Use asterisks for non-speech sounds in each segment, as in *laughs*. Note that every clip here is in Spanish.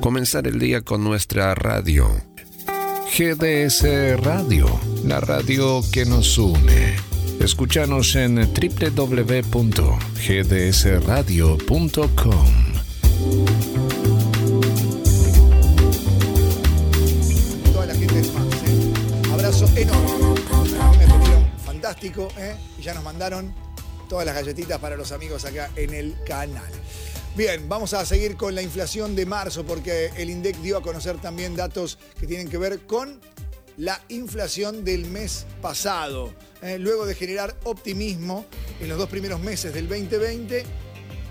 Comenzar el día con nuestra radio. GDS Radio, la radio que nos une. Escúchanos en www.gdsradio.com. Toda la gente de Smax, ¿eh? Abrazo enorme. Me fantástico, ¿eh? Y ya nos mandaron todas las galletitas para los amigos acá en el canal. Bien, vamos a seguir con la inflación de marzo porque el INDEC dio a conocer también datos que tienen que ver con la inflación del mes pasado. Eh, luego de generar optimismo en los dos primeros meses del 2020,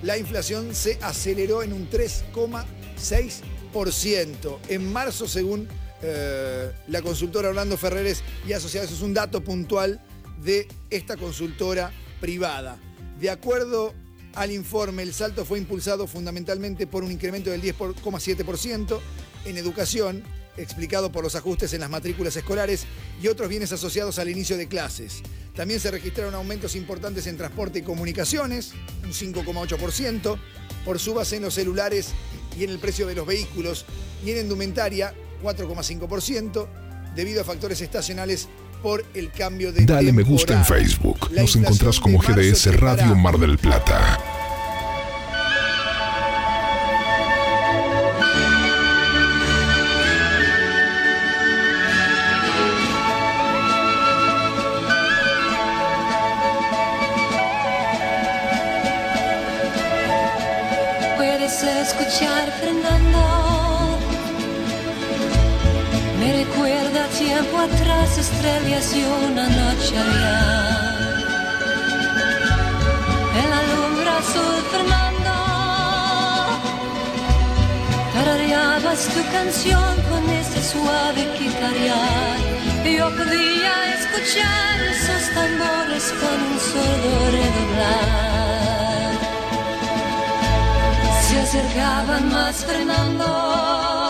la inflación se aceleró en un 3,6%. En marzo, según eh, la consultora Orlando Ferreres y Asociados, es un dato puntual de esta consultora privada. De acuerdo al informe, el salto fue impulsado fundamentalmente por un incremento del 10,7% en educación, explicado por los ajustes en las matrículas escolares y otros bienes asociados al inicio de clases. También se registraron aumentos importantes en transporte y comunicaciones, un 5,8%, por subas en los celulares y en el precio de los vehículos, y en indumentaria, 4,5%, debido a factores estacionales por el cambio de Dale me gusta en. Facebook. La Nos encontrás como GDS Radio Mar del Plata. Puedes escuchar Fernando. Tiempo atrás, estrellas y una noche allá. En la lumbre azul, Fernando. Tarareabas tu canción con ese suave guitarrear. Yo podía escuchar esos tambores con un sordo redoblar se acercaban más Fernando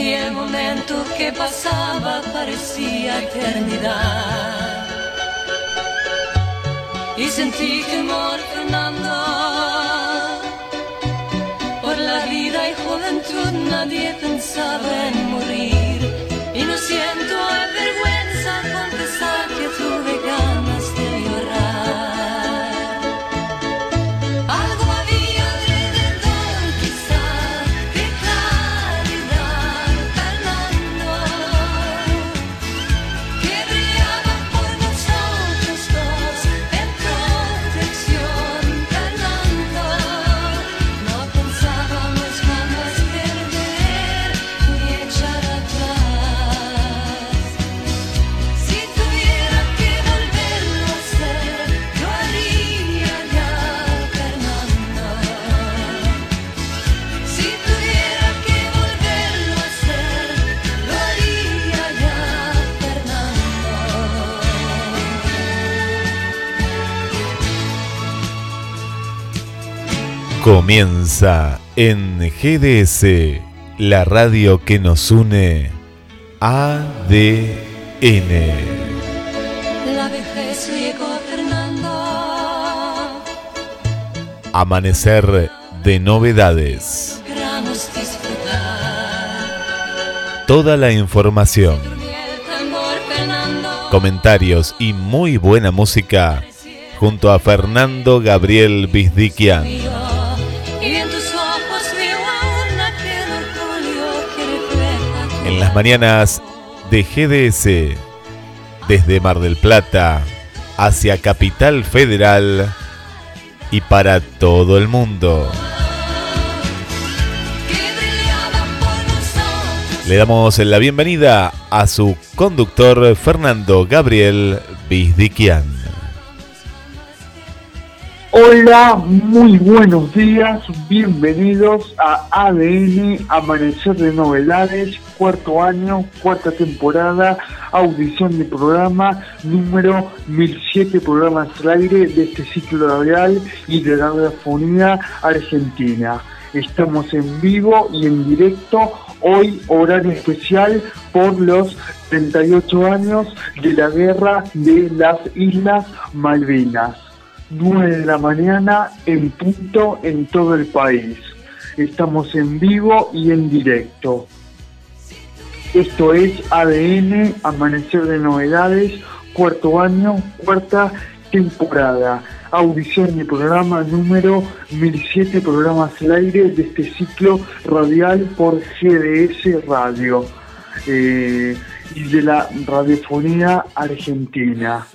y el momento que pasaba parecía eternidad. Y sentí temor Fernando por la vida y juventud. Nadie pensaba en morir. Y no siento Comienza en GDS, la radio que nos une, ADN. La vejez llegó, Fernando. Amanecer de novedades. Toda la información, comentarios y muy buena música junto a Fernando Gabriel Bizdiquian. Las mañanas de GDS, desde Mar del Plata hacia Capital Federal y para todo el mundo. Le damos la bienvenida a su conductor Fernando Gabriel Bizdiquian. Hola, muy buenos días, bienvenidos a ADN Amanecer de Novedades, cuarto año, cuarta temporada, audición de programa número 1007 programas al aire de este ciclo radial y de la radiofonía argentina. Estamos en vivo y en directo, hoy horario especial por los 38 años de la guerra de las Islas Malvinas. 9 de la mañana en punto en todo el país. Estamos en vivo y en directo. Esto es ADN, Amanecer de Novedades, cuarto año, cuarta temporada. Audición y programa número 1007 programas al aire de este ciclo radial por GDS Radio eh, y de la radiofonía argentina.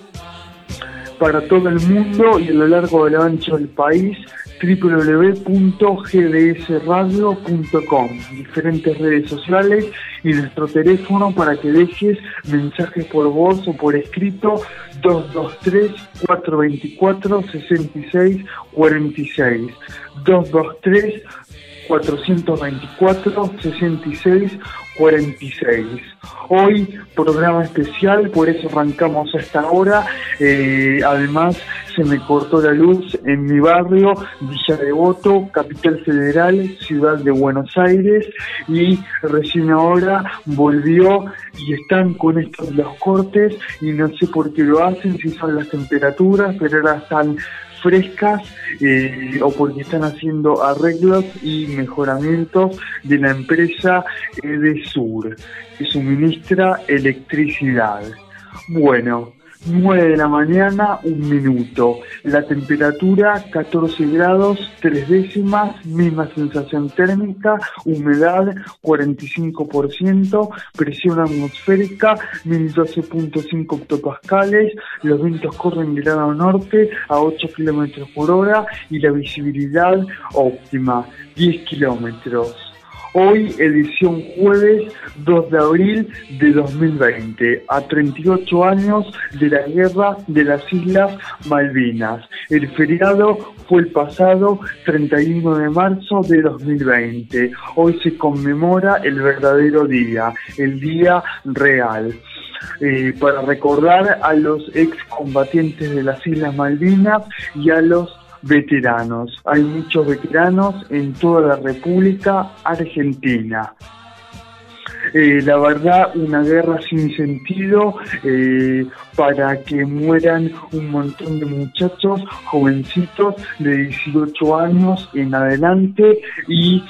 Para todo el mundo y a lo largo del ancho del país, www.gdsradio.com, diferentes redes sociales y nuestro teléfono para que dejes mensajes por voz o por escrito 223-424-6646. 223 424 66 46. Hoy programa especial, por eso arrancamos a esta hora. Eh, además, se me cortó la luz en mi barrio, Villa Devoto, Capital Federal, Ciudad de Buenos Aires, y recién ahora volvió y están con estos los cortes y no sé por qué lo hacen, si son las temperaturas, pero ahora están frescas eh, o porque están haciendo arreglos y mejoramientos de la empresa Edesur, que suministra electricidad. Bueno, 9 de la mañana, un minuto. La temperatura 14 grados, 3 décimas, misma sensación térmica, humedad 45%, presión atmosférica 1012.5 octopascales, los vientos corren de lado norte a 8 kilómetros por hora y la visibilidad óptima, 10 kilómetros. Hoy, edición jueves 2 de abril de 2020, a 38 años de la guerra de las Islas Malvinas. El feriado fue el pasado 31 de marzo de 2020. Hoy se conmemora el verdadero día, el día real. Eh, para recordar a los excombatientes de las Islas Malvinas y a los veteranos. Hay muchos veteranos en toda la República Argentina. Eh, la verdad, una guerra sin sentido eh, para que mueran un montón de muchachos jovencitos de 18 años en adelante y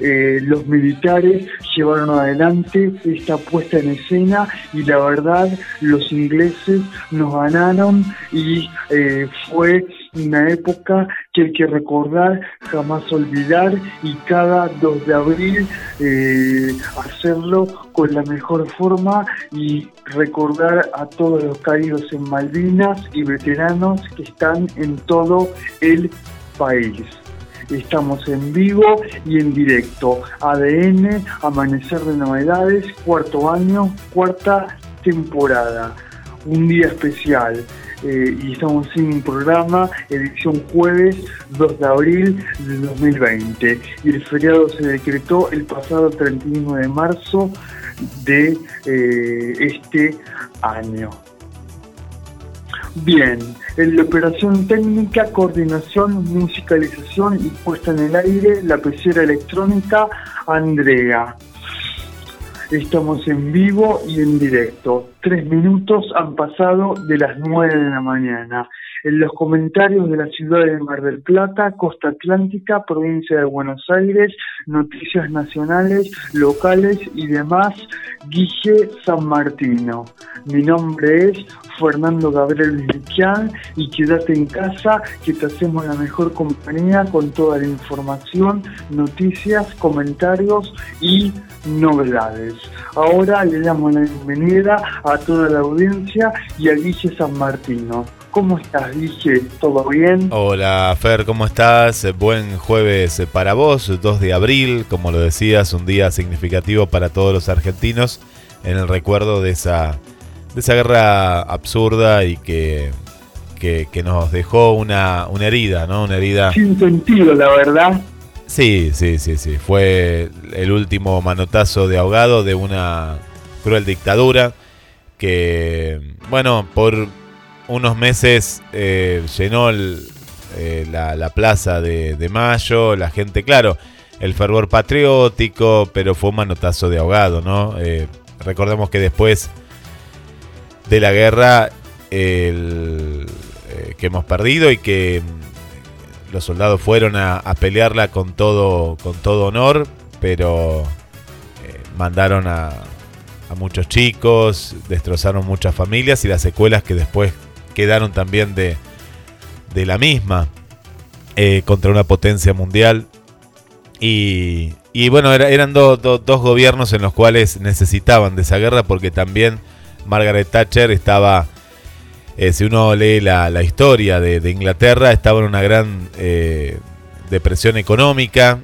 eh, los militares llevaron adelante esta puesta en escena y la verdad los ingleses nos ganaron y fue una época que hay que recordar, jamás olvidar y cada 2 de abril eh, hacerlo con la mejor forma y recordar a todos los caídos en Malvinas y veteranos que están en todo el país. Estamos en vivo y en directo. ADN, Amanecer de Novedades, cuarto año, cuarta temporada. Un día especial. Eh, y estamos en un programa, edición jueves 2 de abril de 2020. Y el feriado se decretó el pasado 31 de marzo de eh, este año. Bien, en la operación técnica, coordinación, musicalización y puesta en el aire, la pecera electrónica, Andrea. Estamos en vivo y en directo. Tres minutos han pasado de las nueve de la mañana. En los comentarios de la ciudad de Mar del Plata, Costa Atlántica, provincia de Buenos Aires, noticias nacionales, locales y demás, Guille San Martino. Mi nombre es Fernando Gabriel Vilchian y quédate en casa que te hacemos la mejor compañía con toda la información, noticias, comentarios y novedades. Ahora le damos la bienvenida a toda la audiencia y a Guille San Martino. ¿Cómo estás, Guille? ¿Todo bien? Hola, Fer, ¿cómo estás? Buen jueves para vos, 2 de abril, como lo decías, un día significativo para todos los argentinos en el recuerdo de esa, de esa guerra absurda y que, que, que nos dejó una, una herida, ¿no? Una herida... Sin sentido, la verdad. Sí, sí, sí, sí. Fue el último manotazo de ahogado de una cruel dictadura que, bueno, por unos meses eh, llenó eh, la, plaza de, Mayo, la gente, claro, el fervor patriótico, pero fue un manotazo de ahogado, ¿no? Eh, recordemos que después de la guerra que hemos perdido y que los soldados fueron a, pelearla con todo, con todo honor, pero mandaron a, a muchos chicos, destrozaron muchas familias y las secuelas que después quedaron también de, de la misma eh, contra una potencia mundial. Y, y bueno, era- eran do- do- dos gobiernos en los cuales necesitaban de esa guerra porque también Margaret Thatcher estaba, eh, si uno lee la, la historia de, Inglaterra, estaba en una gran eh, depresión económica,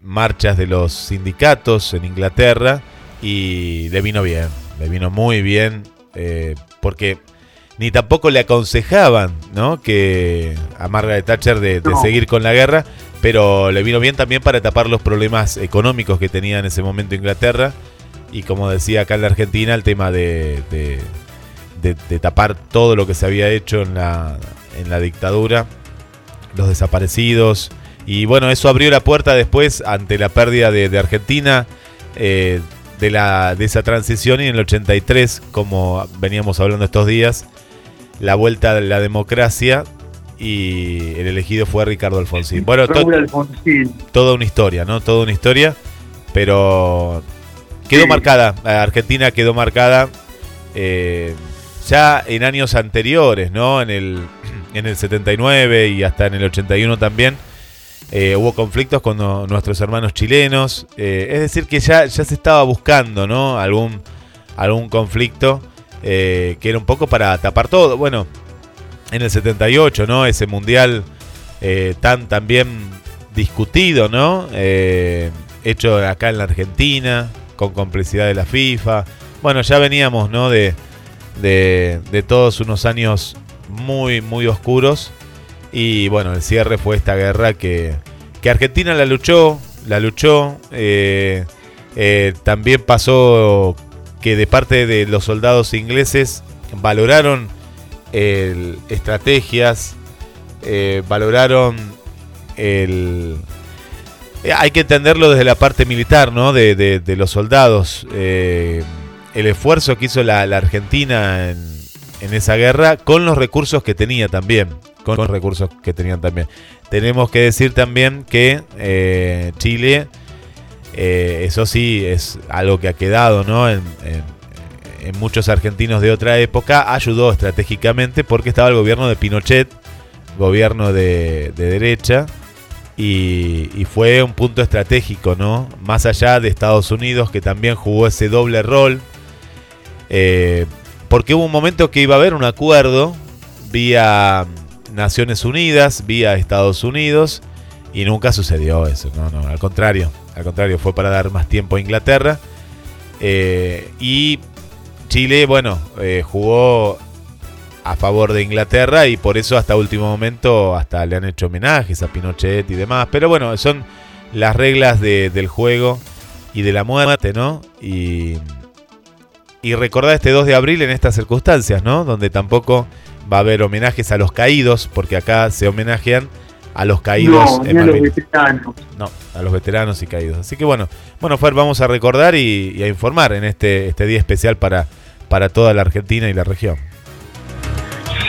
marchas de los sindicatos en Inglaterra y le vino bien, le vino muy bien porque ni tampoco le aconsejaban ¿no? que a Margaret Thatcher de, de No. seguir con la guerra, pero le vino bien también para tapar los problemas económicos que tenía en ese momento Inglaterra y como decía acá en la Argentina, el tema de, de- de- de tapar todo lo que se había hecho en la, en la dictadura, los desaparecidos. Y bueno, eso abrió la puerta después ante la pérdida de, de Argentina, eh, de, la, de esa transición y en el 83, como veníamos hablando estos días, la vuelta de la democracia y el elegido fue Ricardo Alfonsín. Bueno, to- Alfonsín. toda una historia, ¿no? Toda una historia, pero quedó Sí. marcada, eh, Argentina quedó marcada eh, ya en años anteriores, ¿no? En el, *clears throat* en el 79 y hasta en el 81 también. eh, hubo conflictos con no- nuestros hermanos chilenos, eh, es decir, que ya, ya se estaba buscando, ¿no? Algún, algún conflicto eh, que era un poco para tapar todo. Bueno, en el 78, ¿no? Ese mundial eh, tan también discutido, ¿no? Eh, hecho acá en la Argentina, con complicidad de la FIFA. Bueno, ya veníamos, ¿no? De, de, todos unos años muy, muy oscuros. Y bueno, el cierre fue esta guerra que, que Argentina la luchó, la luchó. también pasó que de parte de los soldados ingleses valoraron estrategias, eh, valoraron el... eh, Hay que entenderlo desde la parte militar, ¿no? De, los soldados. eh, el esfuerzo que hizo la, Argentina en, esa guerra con los recursos que tenía también. Con los recursos que tenían también. Tenemos que decir también que Chile, eh, eso sí, es algo que ha quedado, ¿no? En, muchos argentinos de otra época, ayudó estratégicamente porque estaba el gobierno de Pinochet, gobierno de, de derecha, y, y fue un punto estratégico, ¿no? Más allá de Estados Unidos, que también jugó ese doble rol, eh, porque hubo un momento que iba a haber un acuerdo vía Naciones Unidas, vía Estados Unidos, y nunca sucedió eso, no, no, al contrario, al contrario, fue para dar más tiempo a Inglaterra. Eh, y Chile, bueno, eh, jugó a favor de Inglaterra y por eso hasta último momento hasta le han hecho homenajes a Pinochet y demás. Pero bueno, son las reglas de- del juego y de la muerte, ¿no? Y, y recordar este 2 de abril en estas circunstancias, ¿no? Donde tampoco va a haber homenajes a los caídos, porque acá se homenajean a los caídos No, en ni a los veteranos. No, a los veteranos y caídos. Así que bueno, bueno, Fer, vamos a recordar y, y a informar en este, este día especial para, para toda la Argentina y la región.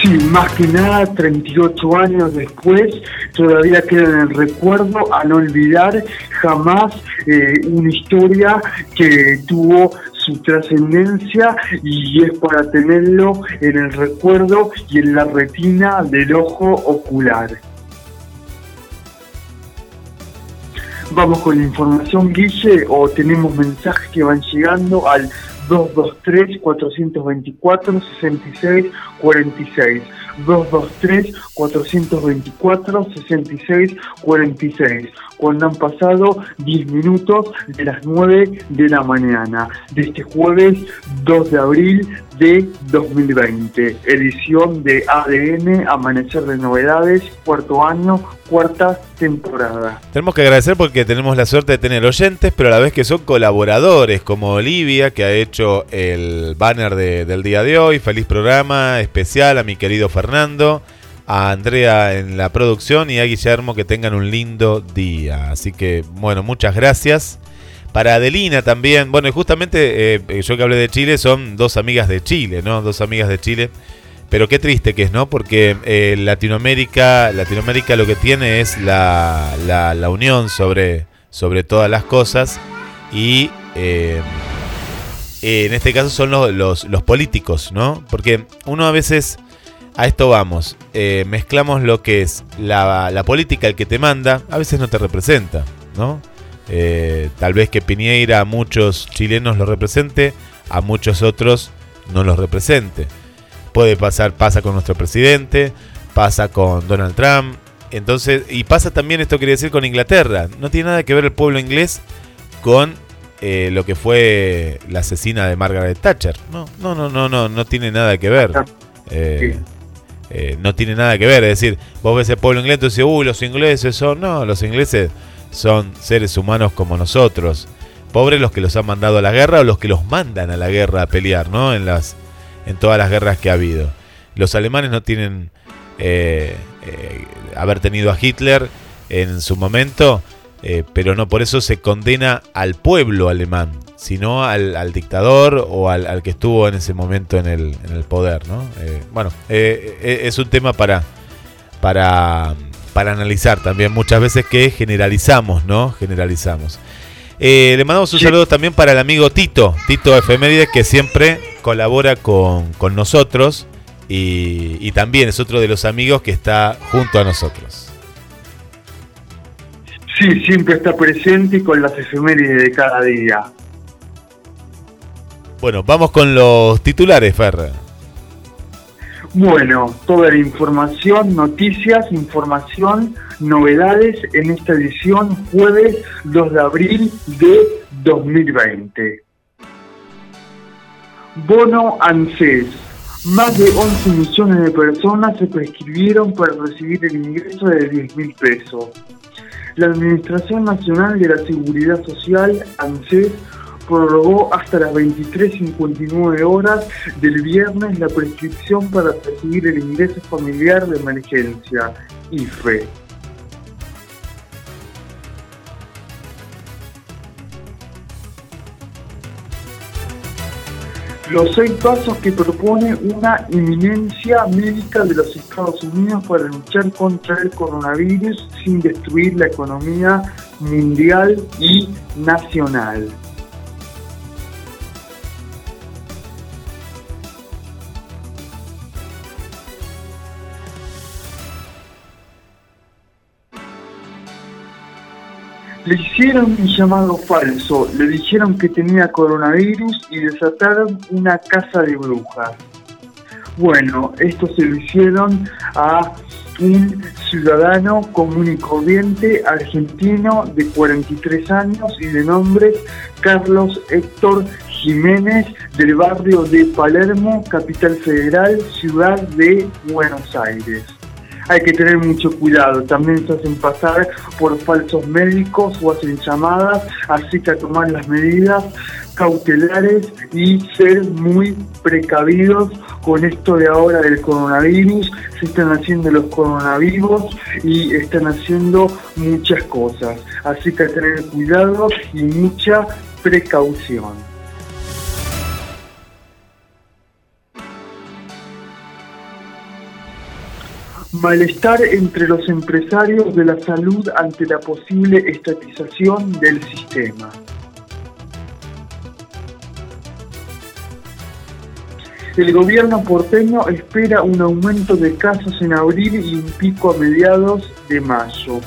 Sí, más que nada, 38 años después, todavía queda en el recuerdo, a no olvidar jamás eh, una historia que tuvo su trascendencia y es para tenerlo en el recuerdo y en la retina del ojo ocular. Vamos con la información, Guille, o tenemos mensajes que van llegando al 223-424-6646. 223-424-6646. Cuando han pasado 10 minutos de las 9 de la mañana de este jueves 2 de abril de 2020. Edición de ADN, Amanecer de Novedades, cuarto año, cuarta temporada. Tenemos que agradecer porque tenemos la suerte de tener oyentes, pero a la vez que son colaboradores, como Olivia, que ha hecho el banner de- del día de hoy. Feliz programa especial a mi querido Fernando, a Andrea en la producción y a Guillermo que tengan un lindo día. Así que, bueno, muchas gracias. Para Adelina también, bueno, y justamente eh, yo que hablé de Chile son dos amigas de Chile, ¿no? Dos amigas de Chile pero qué triste que es, ¿no? Porque eh, Latinoamérica, Latinoamérica lo que tiene es la, la, unión sobre, sobre todas las cosas y eh, en este caso son los, los, los, políticos, ¿no? Porque uno a veces, a esto vamos, mezclamos lo que es la, la, política, el que te manda, a veces no te representa, ¿no? Eh, tal vez que Piñeira a muchos chilenos lo represente, a muchos otros no los represente. Puede pasar, pasa con nuestro presidente, pasa con Donald Trump, entonces, y pasa también esto quería decir con Inglaterra. No tiene nada que ver el pueblo inglés con eh, lo que fue la asesina de Margaret Thatcher. No, no, no, no, no, no tiene nada que ver. Eh, eh, no tiene nada que ver. Es decir, vos ves el pueblo inglés y dices, uy, los ingleses son. No, los ingleses son seres humanos como nosotros. Pobres los que los han mandado a la guerra o los que los mandan a la guerra a pelear, ¿no? En, las, en todas las guerras que ha habido. Los alemanes no tienen. haber tenido a Hitler en su momento eh, pero no por eso se condena al pueblo alemán, sino al, dictador o al, que estuvo en ese momento en el, en el poder. ¿no? Eh, bueno, eh, es un tema para, para, para analizar también muchas veces que generalizamos, ¿no? Generalizamos. le mandamos un saludo también para el amigo Tito, Tito Efemérides, que siempre colabora con, con nosotros y, y también es otro de los amigos que está junto a nosotros. Sí, siempre está presente y con las efemérides de cada día. Bueno, vamos con los titulares, Ferra. Bueno, toda la información, noticias, información, novedades en esta edición jueves 2 de abril de 2020. Bono ANSES. Más de 11 millones de personas se prescribieron para recibir el ingreso de 10 mil pesos. La Administración Nacional de la Seguridad Social, ANSES, prorrogó hasta las 23.59 horas del viernes la prescripción para recibir el ingreso familiar de emergencia, IFE. los seis pasos que propone una inminencia médica de los Estados Unidos para luchar contra el coronavirus sin destruir la economía mundial y nacional. Le hicieron un llamado falso, le dijeron que tenía coronavirus y desataron una casa de brujas. Bueno, esto se lo hicieron a un ciudadano común y corriente argentino de 43 años y de nombre Carlos Héctor Jiménez del barrio de Palermo, capital federal, ciudad de Buenos Aires hay que tener mucho cuidado. También se hacen pasar por falsos médicos o hacen llamadas, así que a tomar las medidas cautelares y ser muy precavidos con esto de ahora del coronavirus. Se están haciendo los coronavirus y están haciendo muchas cosas. Así que a tener cuidado y mucha precaución. Malestar entre los empresarios de la salud ante la posible estatización del sistema. El gobierno porteño espera un aumento de casos en abril y un pico a mediados de mayo.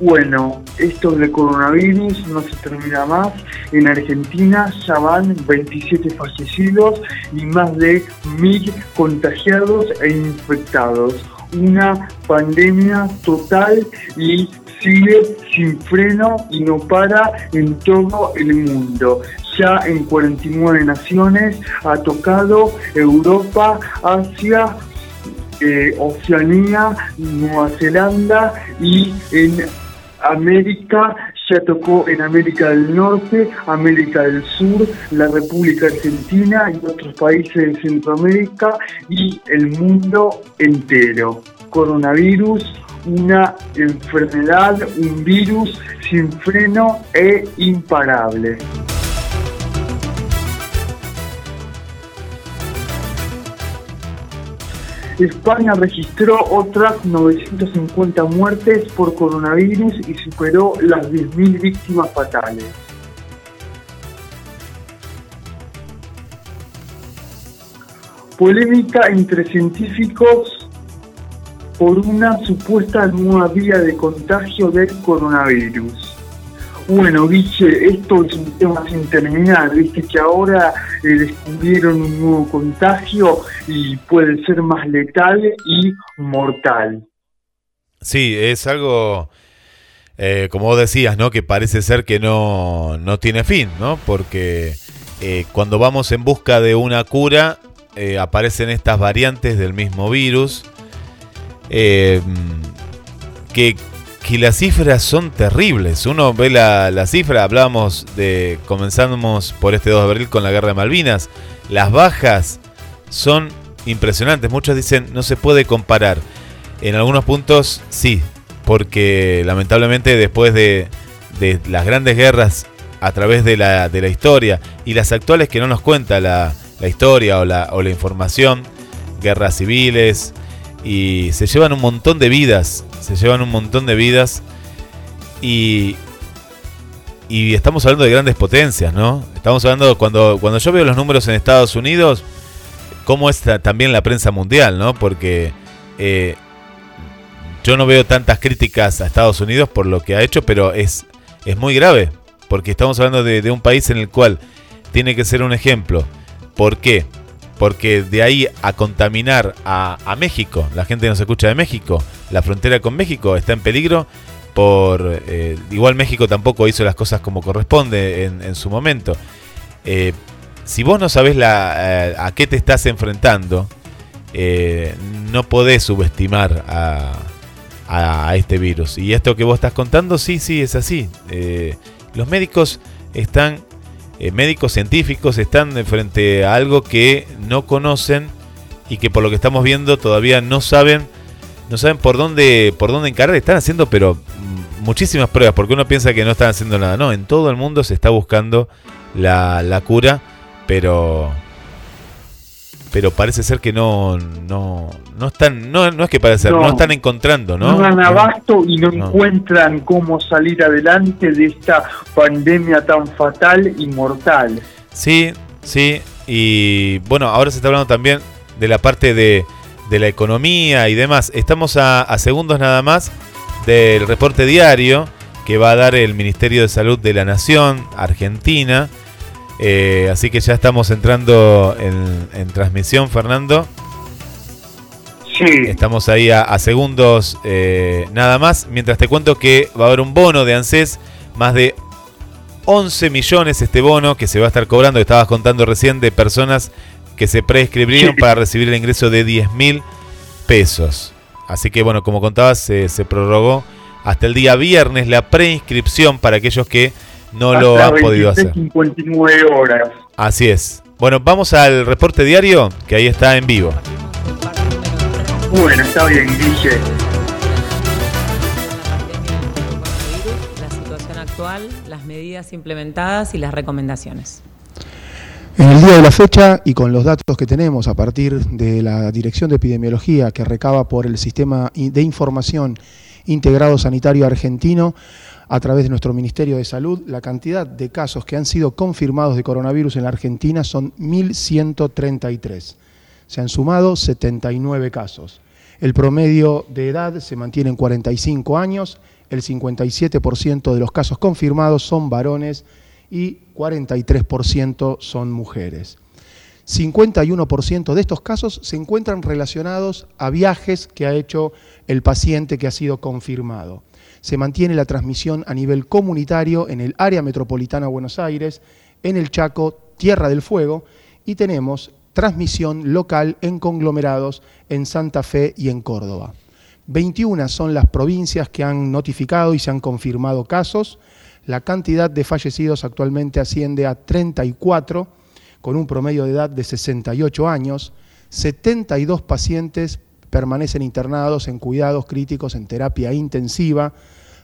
Bueno, esto del coronavirus no se termina más. En Argentina ya van 27 fallecidos y más de 1.000 contagiados e infectados una pandemia total y sigue sin freno y no para en todo el mundo. Ya en 49 naciones ha tocado Europa, Asia, eh, Oceanía, Nueva Zelanda y en América ya tocó en América del Norte, América del Sur, la República Argentina y otros países de Centroamérica y el mundo entero. Coronavirus, una enfermedad, un virus sin freno e imparable. España registró otras 950 muertes por coronavirus y superó las 10.000 víctimas fatales. Polémica entre científicos por una supuesta nueva vía de contagio del coronavirus. Bueno, Guille, esto es un tema sin terminar, viste que ahora eh, descubrieron un nuevo contagio y puede ser más letal y mortal. Sí, es algo, eh, como vos decías, ¿no? Que parece ser que no, no tiene fin, ¿no? Porque eh, cuando vamos en busca de una cura, aparecen estas variantes del mismo virus. que, que las cifras son terribles. Uno ve la, la cifra, hablábamos de, comenzamos por este 2 de abril con la guerra de Malvinas. Las bajas son impresionantes. Muchos dicen no se puede comparar. En algunos puntos sí, porque lamentablemente después de, de las grandes guerras a través de la, de la historia y las actuales que no nos cuenta la, la historia o la, o la información, guerras civiles, y se llevan un montón de vidas, se llevan un montón de vidas y, y estamos hablando de grandes potencias, ¿no? Estamos hablando, cuando, cuando yo veo los números en Estados Unidos, cómo está también la prensa mundial, ¿no? Porque eh, yo no veo tantas críticas a Estados Unidos por lo que ha hecho, pero es, es muy grave, porque estamos hablando de, de un país en el cual tiene que ser un ejemplo. ¿Por qué? Porque de ahí a contaminar a, México, la gente nos escucha de México, la frontera con México está en peligro por... eh, igual México tampoco hizo las cosas como corresponde en, su momento. Eh, si vos no sabés eh, a qué te estás enfrentando, no podés subestimar a, este virus. Y esto que vos estás contando, sí, sí, es así. Los médicos están, eh, médicos científicos están frente a algo que no conocen y que por lo que estamos viendo todavía no saben, no saben por dónde, por dónde encarar. Están haciendo, pero mm, muchísimas pruebas, porque uno piensa que no están haciendo nada. No, en todo el mundo se está buscando la, la cura, pero pero parece ser que no no no están no, no es que parece ser, no, No. están encontrando, ¿no? No dan abasto y no, No. encuentran cómo salir adelante de esta pandemia tan fatal y mortal. Sí, sí. Y bueno, ahora se está hablando también de la parte de, de la economía y demás. Estamos a, a segundos nada más del reporte diario que va a dar el Ministerio de Salud de la Nación, Argentina. Eh, así que ya estamos entrando en, en transmisión, Fernando. Sí, Estamos ahí a, a segundos eh, nada más. Mientras te cuento que va a haber un bono de ANSES, más de 11 millones este bono que se va a estar cobrando. Estabas contando recién de personas que se prescribieron Sí. para recibir el ingreso de 10 mil pesos. Así que bueno, como contabas, se, se prorrogó hasta el día viernes la preinscripción para aquellos que no lo han podido hacer. 59 horas. Así es. Bueno, vamos al reporte diario, que ahí está en vivo. Bueno, está bien, Guille. la situación actual, las medidas implementadas y las recomendaciones. En el día de la fecha y con los datos que tenemos a partir de la Dirección de Epidemiología que recaba por el Sistema de Información Integrado Sanitario Argentino, a través de nuestro Ministerio de Salud, la cantidad de casos que han sido confirmados de coronavirus en la Argentina son 1.133. Se han sumado 79 casos. El promedio de edad se mantiene en 45 años, el 57% de los casos confirmados son varones y 43% son mujeres. 51% de estos casos se encuentran relacionados a viajes que ha hecho el paciente que ha sido confirmado. Se mantiene la transmisión a nivel comunitario en el área metropolitana Buenos Aires, en el Chaco, Tierra del Fuego, y tenemos transmisión local en conglomerados en Santa Fe y en Córdoba. 21 son las provincias que han notificado y se han confirmado casos. La cantidad de fallecidos actualmente asciende a 34, con un promedio de edad de 68 años. 72 pacientes permanecen internados en cuidados críticos en terapia intensiva.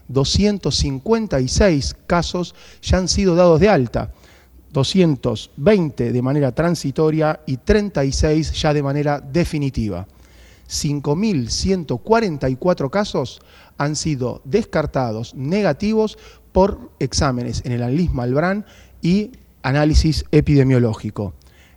256 casos ya han sido dados de alta. 220 de manera transitoria y 36 ya de manera definitiva. 5.144 casos han sido descartados negativos por exámenes en el ANLIS Malbrán y análisis epidemiológico.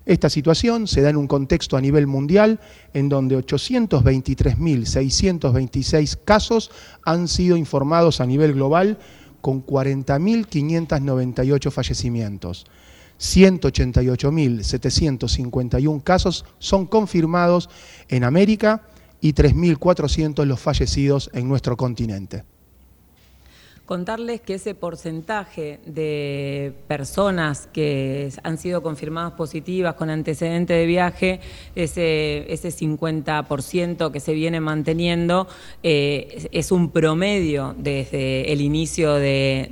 Esta situación se da en un contexto a nivel mundial en donde 823.626 casos han sido informados a nivel global con 40.598 fallecimientos. 188.751 casos son confirmados en América y 3.400 los fallecidos en nuestro continente contarles que ese porcentaje de personas que han sido confirmadas positivas con antecedente de viaje, ese, ese 50% que se viene manteniendo, eh, es un promedio desde el inicio de,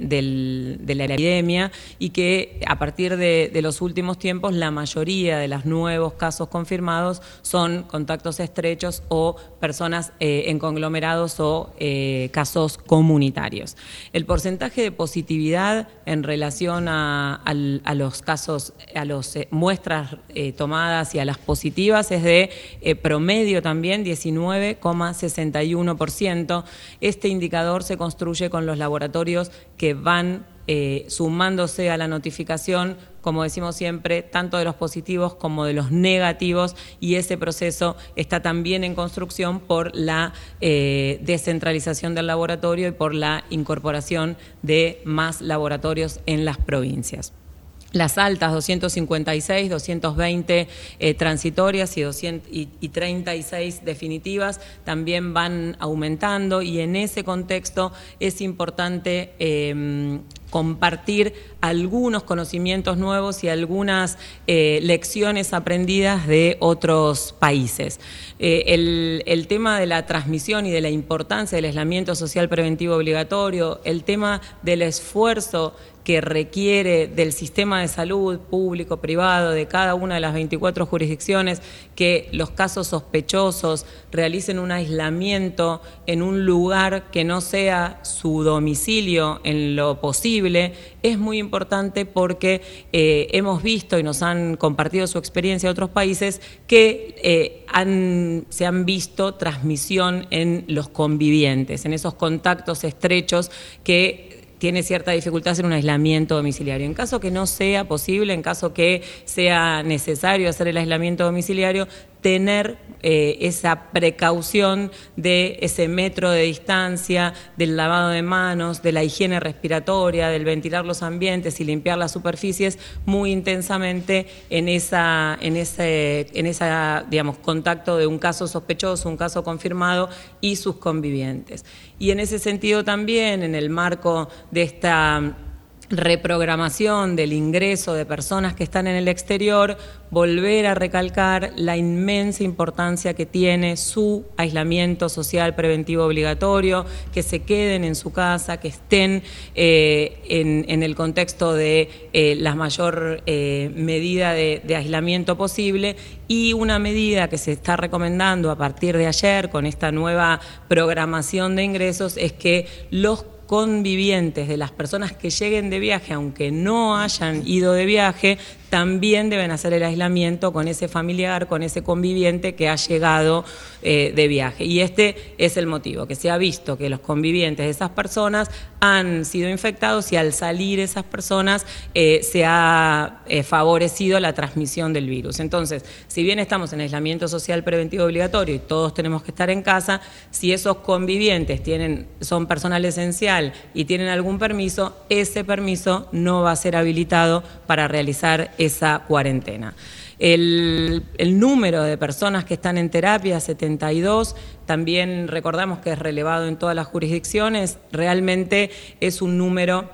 la epidemia y que a partir de, los últimos tiempos la mayoría de los nuevos casos confirmados son contactos estrechos o personas eh, en conglomerados o eh, casos comunitarios. El porcentaje de positividad en relación a, los casos, a las eh, muestras eh, tomadas y a las positivas es de eh, promedio también 19,61%. Este indicador se construye con los laboratorios que van sumándose a la notificación como decimos siempre, tanto de los positivos como de los negativos y ese proceso está también en construcción por la eh, descentralización del laboratorio y por la incorporación de más laboratorios en las provincias. Las altas, 256, 220 eh, transitorias y, 200, y, 36 definitivas, también van aumentando y en ese contexto es importante em, compartir algunos conocimientos nuevos y algunas eh, lecciones aprendidas de otros países. Eh, el, el, tema de la transmisión y de la importancia del aislamiento social preventivo obligatorio, el tema del esfuerzo que requiere del sistema de salud público, privado, de cada una de las 24 jurisdicciones, que los casos sospechosos realicen un aislamiento en un lugar que no sea su domicilio en lo posible, es muy importante porque eh, hemos visto y nos han compartido su experiencia de otros países que eh, se han visto transmisión en los convivientes, en esos contactos estrechos que tiene cierta dificultad hacer un aislamiento domiciliario. En caso que no sea posible, en caso que sea necesario hacer el aislamiento domiciliario, tener eh, esa precaución de ese metro de distancia, del lavado de manos, de la higiene respiratoria, del ventilar los ambientes y limpiar las superficies muy intensamente en esa, en ese, en esa, digamos, contacto de un caso sospechoso, un caso confirmado y sus convivientes. Y en ese sentido también, en el marco de esta reprogramación del ingreso de personas que están en el exterior, volver a recalcar la inmensa importancia que tiene su aislamiento social preventivo obligatorio, que se queden en su casa, que estén eh, en, el contexto de eh, la mayor eh, medida de, de aislamiento posible. Y una medida que se está recomendando a partir de ayer con esta nueva programación de ingresos es que los convivientes de las personas que lleguen de viaje, aunque no hayan ido de viaje, también deben hacer el aislamiento con ese familiar, con ese conviviente que ha llegado eh, de viaje. Y este es el motivo, que se ha visto que los convivientes de esas personas han sido infectados y al salir esas personas eh, se ha eh, favorecido la transmisión del virus. Entonces, si bien estamos en aislamiento social preventivo obligatorio y todos tenemos que estar en casa, si esos convivientes tienen, son personal esencial y tienen algún permiso, ese permiso no va a ser habilitado para realizar esa cuarentena. El, número de personas que están en terapia, 72, también recordamos que es relevado en todas las jurisdicciones, realmente es un número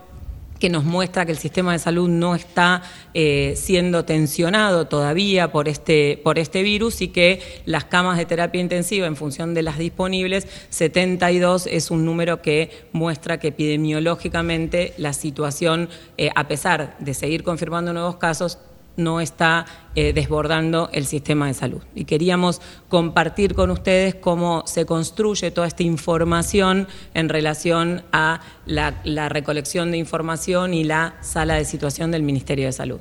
que nos muestra que el sistema de salud no está eh, siendo tensionado todavía por este, por este virus y que las camas de terapia intensiva, en función de las disponibles, 72 es un número que muestra que epidemiológicamente la situación, eh, a pesar de seguir confirmando nuevos casos, no está eh, desbordando el sistema de salud. Y queríamos compartir con ustedes cómo se construye toda esta información en relación a la, recolección de información y la sala de situación del Ministerio de Salud.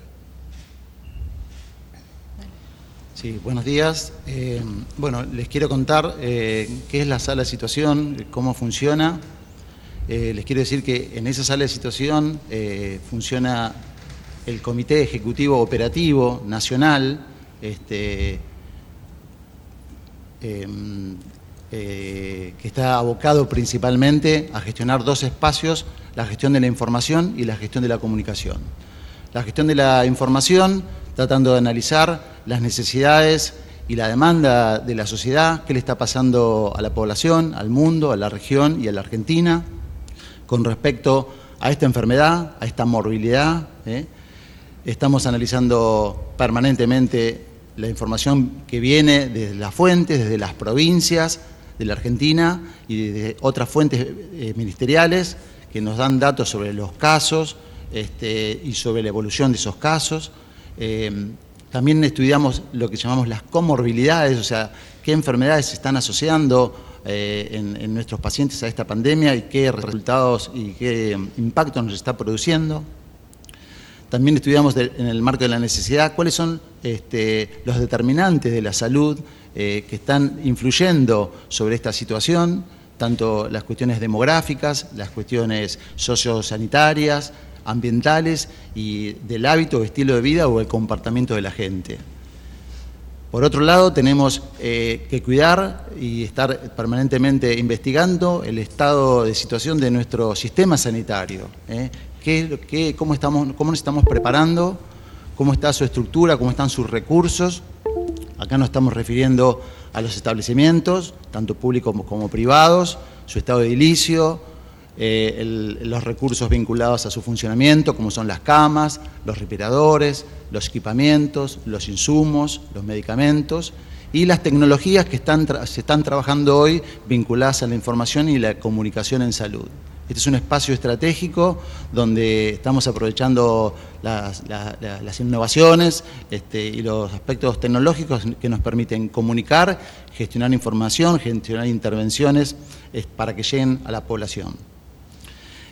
Sí, buenos días. Eh, bueno, les quiero contar eh, qué es la sala de situación, cómo funciona. Les quiero decir que en esa sala de situación funciona el Comité Ejecutivo Operativo Nacional, este, em, que está abocado principalmente a gestionar dos espacios, la gestión de la información y la gestión de la comunicación. La gestión de la información tratando de analizar las necesidades y la demanda de la sociedad, qué le está pasando a la población, al mundo, a la región y a la Argentina con respecto a esta enfermedad, a esta morbilidad. ¿eh? Estamos analizando permanentemente la información que viene desde las fuentes, desde las provincias de la Argentina y de otras fuentes eh, ministeriales que nos dan datos sobre los casos este, y sobre la evolución de esos casos. Eh, también estudiamos lo que llamamos las comorbilidades, o sea, qué enfermedades se están asociando eh, en, nuestros pacientes a esta pandemia y qué resultados y qué impacto nos está produciendo. También estudiamos en el marco de la necesidad cuáles son este, los determinantes de la salud eh, que están influyendo sobre esta situación, tanto las cuestiones demográficas, las cuestiones sociosanitarias, ambientales y del hábito estilo de vida o el comportamiento de la gente. Por otro lado, tenemos eh, que cuidar y estar permanentemente investigando el estado de situación de nuestro sistema sanitario. ¿eh? Cómo, estamos, ¿Cómo nos estamos preparando? ¿Cómo está su estructura? ¿Cómo están sus recursos? Acá nos estamos refiriendo a los establecimientos, tanto públicos como privados, su estado de edilicio, eh, los recursos vinculados a su funcionamiento, como son las camas, los respiradores, los equipamientos, los insumos, los medicamentos y las tecnologías que están se están trabajando hoy vinculadas a la información y la comunicación en salud. Este es un espacio estratégico donde estamos aprovechando las, innovaciones este, y los aspectos tecnológicos que nos permiten comunicar, gestionar información, gestionar intervenciones para que lleguen a la población.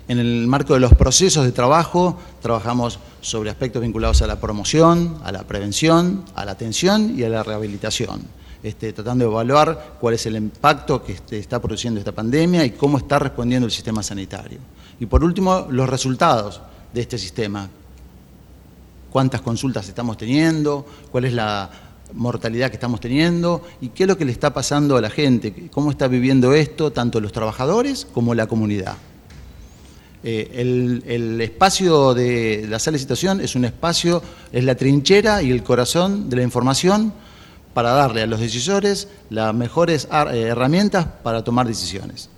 En el marco de los procesos de trabajo, trabajamos sobre aspectos vinculados a la promoción, a la prevención, a la atención y a la rehabilitación, este, tratando de evaluar cuál es el impacto que este, está produciendo esta pandemia y cómo está respondiendo el sistema sanitario. Y por último, los resultados de este sistema. Cuántas consultas estamos teniendo, cuál es la mortalidad que estamos teniendo y qué es lo que le está pasando a la gente, cómo está viviendo esto tanto los trabajadores como la comunidad. Eh, el, espacio de la sala de situación es un espacio, es la trinchera y el corazón de la información para darle a los decisores las mejores eh, herramientas para tomar decisiones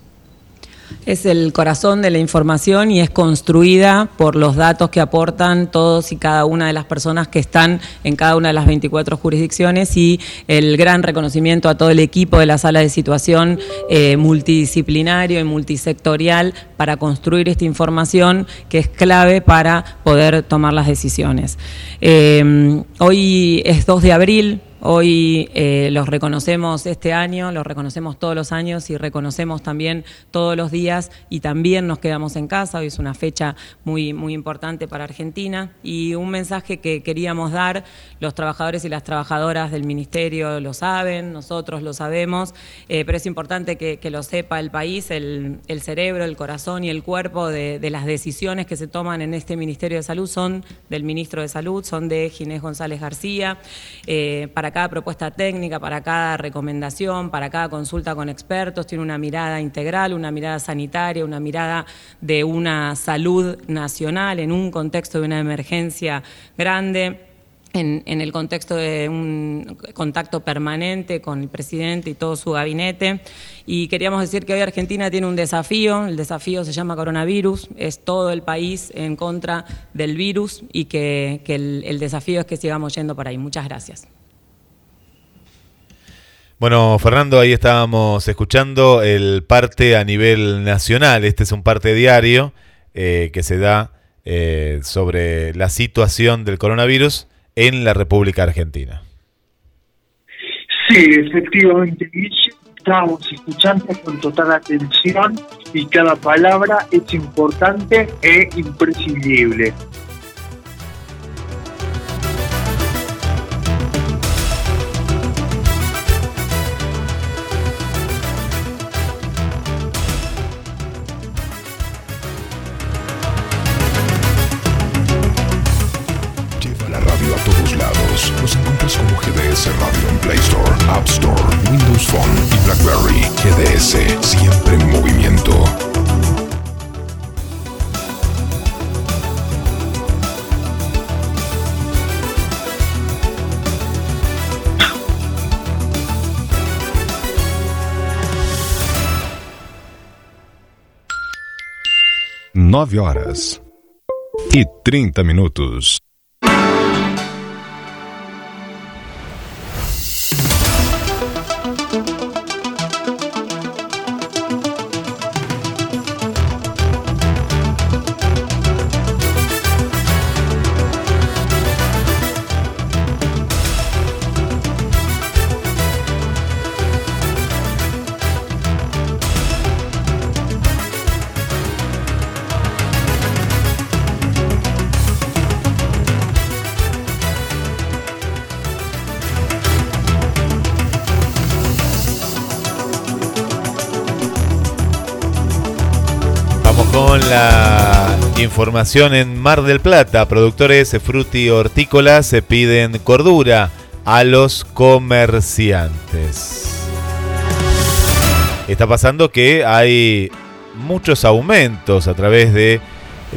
es el corazón de la información y es construida por los datos que aportan todos y cada una de las personas que están en cada una de las 24 jurisdicciones y el gran reconocimiento a todo el equipo de la sala de situación eh, multidisciplinario y multisectorial para construir esta información que es clave para poder tomar las decisiones. Eh, hoy es 2 de abril, Hoy eh, los reconocemos este año, los reconocemos todos los años y reconocemos también todos los días y también nos quedamos en casa. Hoy es una fecha muy, muy importante para Argentina y un mensaje que queríamos dar, los trabajadores y las trabajadoras del Ministerio lo saben, nosotros lo sabemos, eh, pero es importante que, lo sepa el país, el, cerebro, el corazón y el cuerpo de, las decisiones que se toman en este Ministerio de Salud son del Ministro de Salud, son de Ginés González García. Eh, para cada propuesta técnica, para cada recomendación, para cada consulta con expertos, tiene una mirada integral, una mirada sanitaria, una mirada de una salud nacional en un contexto de una emergencia grande. En, el contexto de un contacto permanente con el presidente y todo su gabinete. Y queríamos decir que hoy Argentina tiene un desafío, el desafío se llama coronavirus, es todo el país en contra del virus y que, el desafío es que sigamos yendo por ahí. Muchas gracias. Bueno, Fernando, ahí estábamos escuchando el parte a nivel nacional. Este es un parte diario eh, que se da eh, sobre la situación del coronavirus en la República Argentina. Sí, efectivamente, estamos escuchando con total atención y cada palabra es importante e imprescindible. 9 horas e 30 minutos. Información en Mar del Plata. Productores fruti hortícolas se piden cordura a los comerciantes. Está pasando que hay muchos aumentos a través de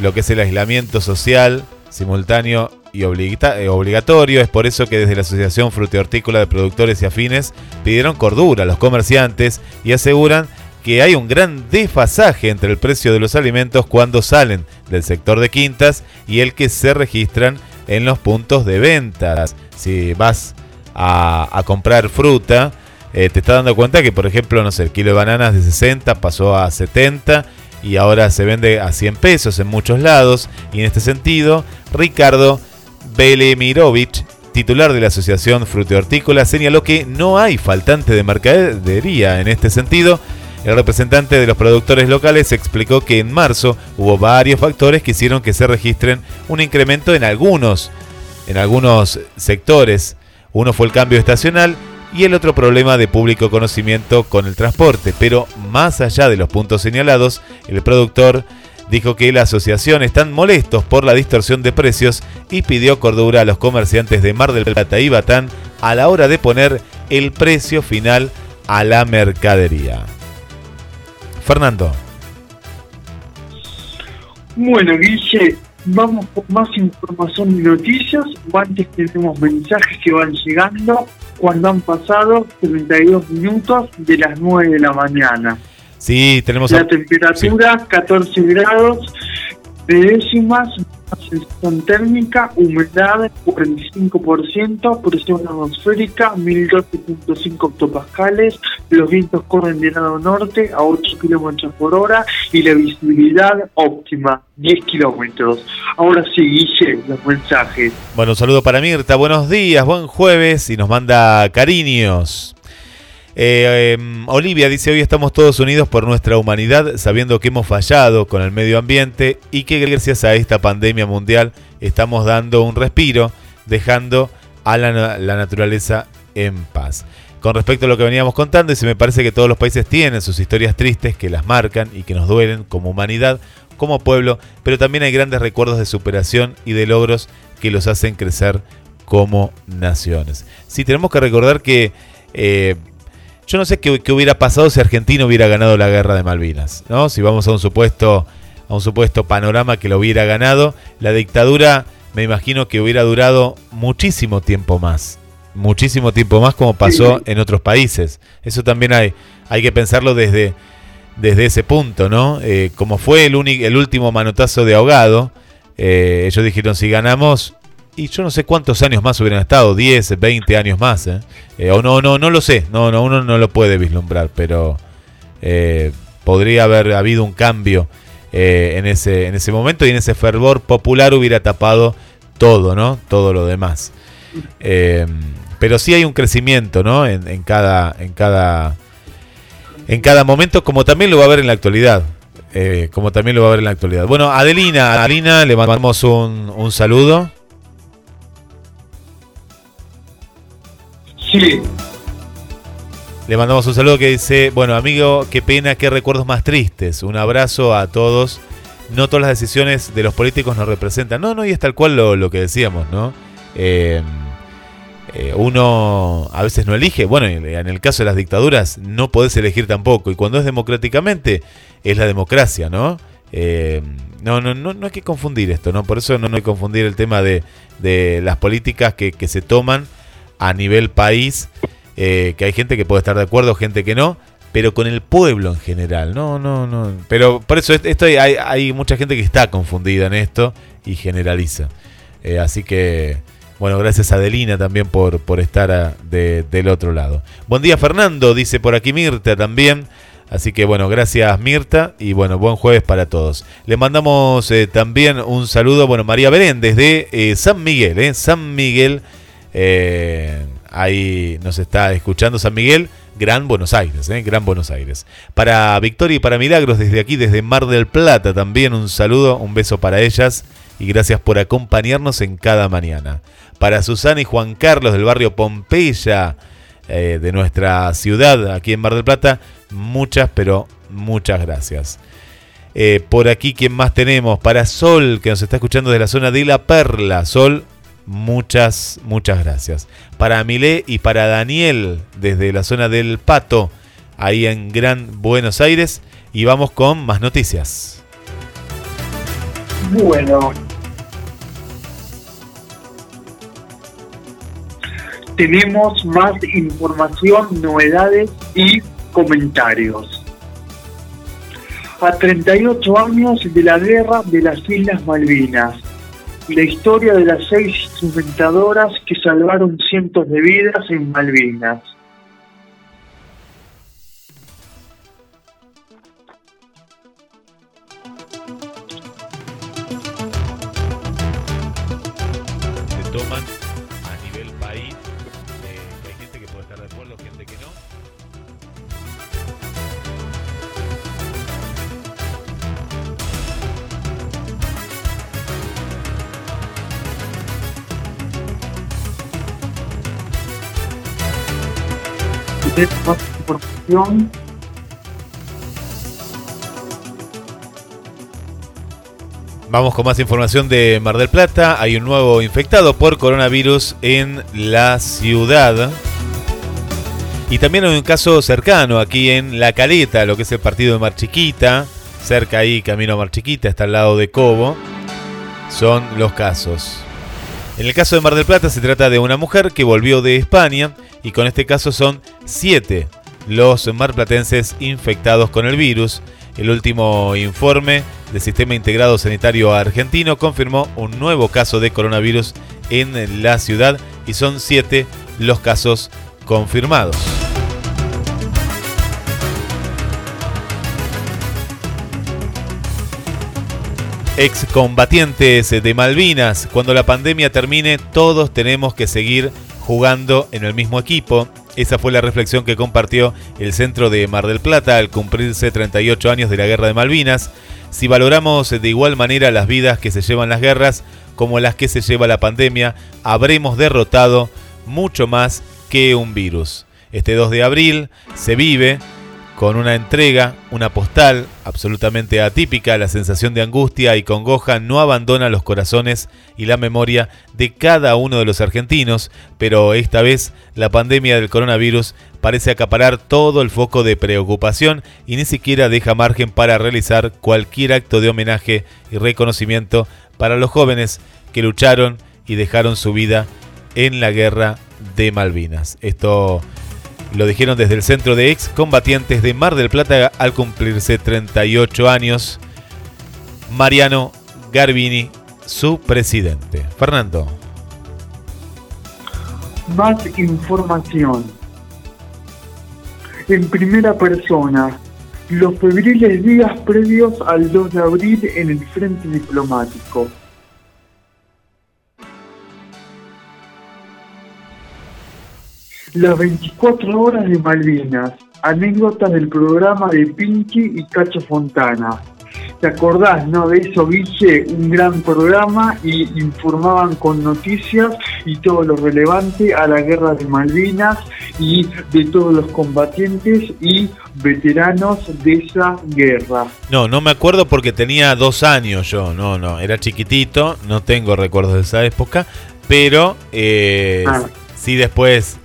lo que es el aislamiento social simultáneo y eh, obligatorio. Es por eso que desde la Asociación Frutihortícola de Productores y Afines pidieron cordura a los comerciantes y aseguran que hay un gran desfasaje entre el precio de los alimentos cuando salen del sector de quintas y el que se registran en los puntos de ventas. Si vas a, comprar fruta, eh, te estás dando cuenta que, por ejemplo, no sé, el kilo de bananas de 60 pasó a 70 y ahora se vende a 100 pesos en muchos lados. Y en este sentido, Ricardo Belemirovich, titular de la Asociación Frutihortícola, señaló que no hay faltante de mercadería en este sentido. El representante de los productores locales explicó que en marzo hubo varios factores que hicieron que se registren un incremento en algunos, en algunos sectores. Uno fue el cambio estacional y el otro problema de público conocimiento con el transporte. Pero más allá de los puntos señalados, el productor dijo que la asociación están molestos por la distorsión de precios y pidió cordura a los comerciantes de Mar del Plata y Batán a la hora de poner el precio final a la mercadería. Fernando. Bueno, Guille, vamos por más información y noticias. Antes tenemos mensajes que van llegando cuando han pasado 32 minutos de las 9 de la mañana. Sí, tenemos La temperatura 14 grados de décimas, sensación térmica, humedad 45%, presión atmosférica 1012.5 octopascales, los vientos corren de lado norte a 8 kilómetros por hora y la visibilidad óptima 10 kilómetros. Ahora sí, Guille, los mensajes. Bueno, un saludo para Mirta. Buenos días, buen jueves y nos manda cariños. Eh, eh, Olivia dice, hoy estamos todos unidos por nuestra humanidad, sabiendo que hemos fallado con el medio ambiente y que gracias a esta pandemia mundial estamos dando un respiro, dejando a la naturaleza en paz. Con respecto a lo que veníamos contando, y se me parece que todos los países tienen sus historias tristes que las marcan y que nos duelen como humanidad, como pueblo, pero también hay grandes recuerdos de superación y de logros que los hacen crecer como naciones. Sí, tenemos que recordar que eh, yo no sé qué, qué hubiera pasado si Argentina hubiera ganado la guerra de Malvinas, ¿no? Si vamos a un supuesto a un supuesto panorama que lo hubiera ganado, la dictadura me imagino que hubiera durado muchísimo tiempo más, muchísimo tiempo más como pasó en otros países. Eso también hay hay que pensarlo desde desde ese punto, ¿no? Eh, como fue el, el último manotazo de ahogado, eh, ellos dijeron si ganamos y yo no sé cuántos años más hubieran estado, 10, 20 años más, ¿eh? Eh, o no, no, no lo sé, no, no, uno no lo puede vislumbrar, pero eh, podría haber habido un cambio eh, en, ese, en ese momento y en ese fervor popular hubiera tapado todo, ¿no? Todo lo demás. Pero sí hay un crecimiento, ¿no? En, cada, en cada, en cada momento, como también lo va a haber en la actualidad. Como también lo va a haber en la actualidad. Bueno, Adelina, Adelina, le mandamos un, un saludo. Le mandamos un saludo que dice, bueno amigo, qué pena, qué recuerdos más tristes. Un abrazo a todos. No todas las decisiones de los políticos nos representan. No, no, y es tal cual lo, lo que decíamos, ¿no? Eh, eh, uno a veces no elige. Bueno, en el caso de las dictaduras no podés elegir tampoco. Y cuando es democráticamente, es la democracia, ¿no? Eh, no, no, no, no hay que confundir esto, ¿no? Por eso no, no hay que confundir el tema de, de las políticas que, que se toman a nivel país, eh, que hay gente que puede estar de acuerdo, gente que no, pero con el pueblo en general, no, no, no. Pero por eso est- esto hay, mucha gente que está confundida en esto y generaliza. Eh, así que, bueno, gracias a Adelina también por, por estar de- del otro lado. Buen día Fernando, dice por aquí Mirta también. Así que bueno, gracias Mirta y bueno, buen jueves para todos. Le mandamos eh, también un saludo, bueno, María Belén desde San Miguel, San Miguel, eh, ahí nos está escuchando San Miguel, Gran Buenos Aires, eh, Gran Buenos Aires. Para Victoria y para Milagros desde aquí, desde Mar del Plata también un saludo, un beso para ellas y gracias por acompañarnos en cada mañana. Para Susana y Juan Carlos del barrio Pompeya, eh, de nuestra ciudad aquí en Mar del Plata, muchas, pero muchas gracias. Por aquí, ¿quién más tenemos? Para Sol, que nos está escuchando desde la zona de La Perla. Sol, muchas, muchas gracias. Para Milé y para Daniel, desde la zona del Pato, ahí en Gran Buenos Aires. Y vamos con más noticias. Bueno. Tenemos más información, novedades y comentarios. A 38 años de la guerra de las Islas Malvinas, la historia de las seis instrumentadoras que salvaron cientos de vidas en Malvinas. Vamos con más información de Mar del Plata. Hay un nuevo infectado por coronavirus en la ciudad. Y también hay un caso cercano aquí en La Caleta, lo que es el partido de Mar Chiquita. Cerca ahí, camino a Mar Chiquita, está al lado de Cobo. Son los casos. En el caso de Mar del Plata se trata de una mujer que volvió de España y con este caso son siete los marplatenses infectados con el virus. El último informe del Sistema Integrado Sanitario Argentino confirmó un nuevo caso de coronavirus en la ciudad y son siete los casos confirmados. Excombatientes de Malvinas, cuando la pandemia termine, todos tenemos que seguir jugando en el mismo equipo. Esa fue la reflexión que compartió el centro de Mar del Plata al cumplirse 38 años de la Guerra de Malvinas. Si valoramos de igual manera las vidas que se llevan las guerras como las que se lleva la pandemia, habremos derrotado mucho más que un virus. Este 2 de abril se vive con una entrega, una postal absolutamente atípica, la sensación de angustia y congoja no abandona los corazones y la memoria de cada uno de los argentinos, pero esta vez la pandemia del coronavirus parece acaparar todo el foco de preocupación y ni siquiera deja margen para realizar cualquier acto de homenaje y reconocimiento para los jóvenes que lucharon y dejaron su vida en la guerra de Malvinas. Esto lo dijeron desde el Centro de Excombatientes de Mar del Plata al cumplirse 38 años. Mariano Garbini, su presidente. Fernando. Más información. En primera persona, los febriles días previos al 2 de abril en el frente diplomático. Las 24 horas de Malvinas, anécdotas del programa de Pinky y Cacho Fontana. ¿Te acordás, no? De eso, Guille, un gran programa y informaban con noticias y todo lo relevante a la guerra de Malvinas y de todos los combatientes y veteranos de esa guerra. No, no me acuerdo porque tenía dos años yo. No, no, era chiquitito. No tengo recuerdos de esa época. Pero eh, Ah. sí después,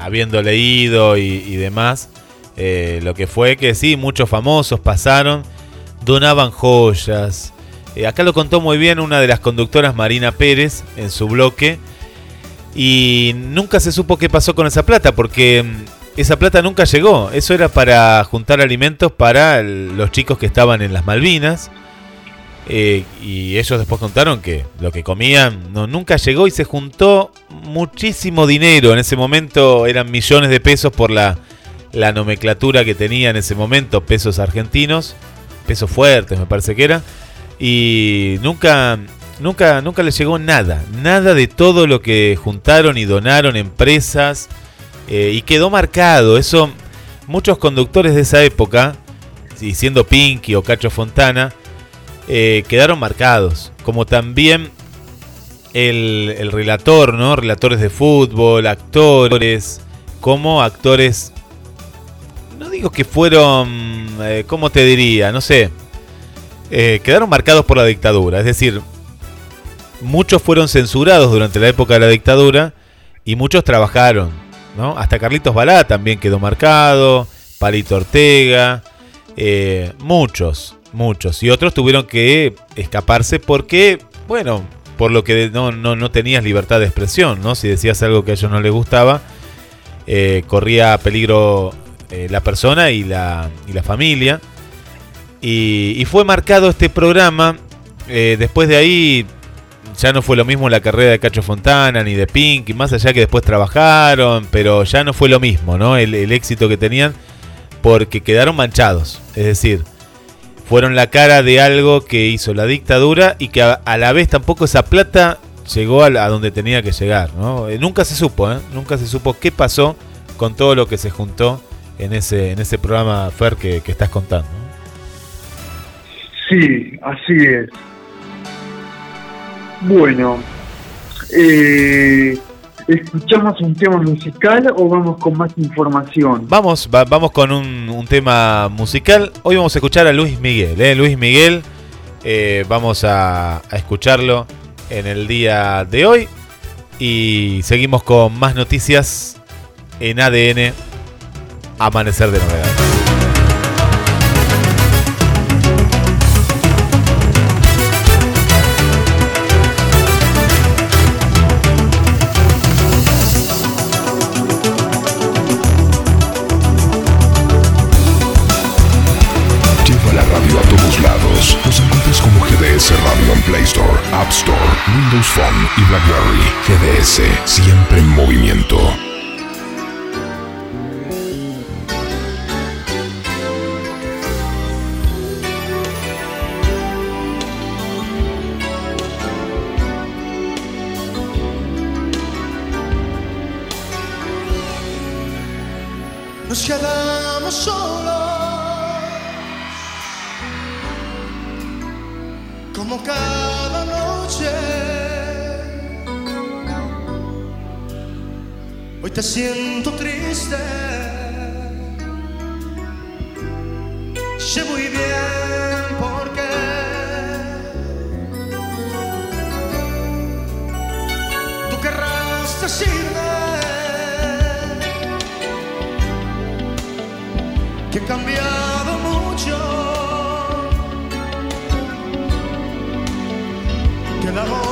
habiendo leído y, demás, eh, lo que fue que sí, muchos famosos pasaron, donaban joyas. Eh, acá lo contó muy bien una de las conductoras, Marina Pérez, en su bloque. Y nunca se supo qué pasó con esa plata, porque mm, esa plata nunca llegó. Eso era para juntar alimentos para los chicos que estaban en las Malvinas. Eh, y ellos después contaron que lo que comían no, nunca llegó y se juntó muchísimo dinero. En ese momento eran millones de pesos por la, la nomenclatura que tenía en ese momento, pesos argentinos, pesos fuertes me parece que era. Y nunca, nunca, nunca les llegó nada, nada de todo lo que juntaron y donaron empresas. eh, y quedó marcado, eso muchos conductores de esa época, y siendo Pinky o Cacho Fontana, eh, quedaron marcados. Como también el, el relator, ¿no? Relatores de fútbol, actores, como actores. No digo que fueron. eh, ¿Cómo te diría? No sé. eh, quedaron marcados por la dictadura. Es decir, muchos fueron censurados durante la época de la dictadura y muchos trabajaron. ¿no? Hasta Carlitos Balá también quedó marcado. Palito Ortega. muchos, muchos. Y otros tuvieron que escaparse porque, bueno, por lo que no, no, no tenías libertad de expresión, ¿no? Si decías algo que a ellos no les gustaba, eh, corría peligro eh, la persona y la, y la familia. Y, fue marcado este programa. eh, después de ahí ya no fue lo mismo la carrera de Cacho Fontana ni de Pink, y más allá que después trabajaron, pero ya no fue lo mismo, ¿no? El, el éxito que tenían porque quedaron manchados. Es decir, fueron la cara de algo que hizo la dictadura y que a, la vez tampoco esa plata llegó a donde tenía que llegar. ¿no? Eh, nunca se supo, ¿eh? nunca se supo qué pasó con todo lo que se juntó en ese, en ese programa Fer que, que estás contando. Sí, así es. Bueno, eh, ¿escuchamos un tema musical o vamos con más información? Vamos, va- vamos con un, tema musical. Hoy vamos a escuchar a Luis Miguel. ¿eh? Luis Miguel, eh, vamos a, a escucharlo en el día de hoy. Y seguimos con más noticias en ADN Amanecer de Novedad. Windows Phone y BlackBerry. GDS, siempre en movimiento. Te siento triste, sé muy bien por qué. Tú querrás decirme que he cambiado mucho, que el amor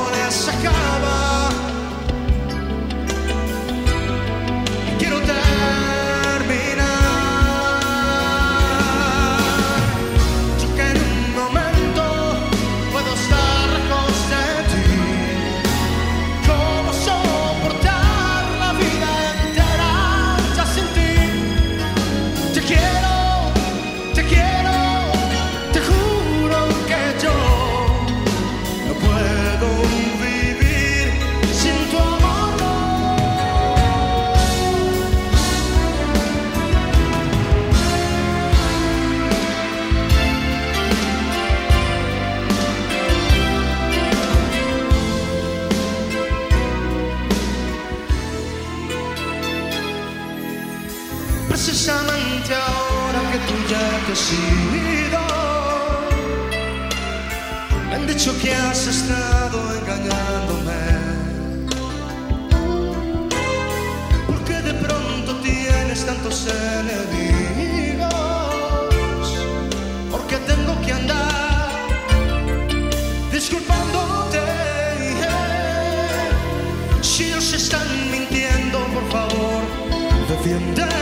Me han dicho que has estado engañándome. Porque de pronto tienes tantos enemigos. Porque tengo que andar disculpándote. Si os están mintiendo, por favor, defiende.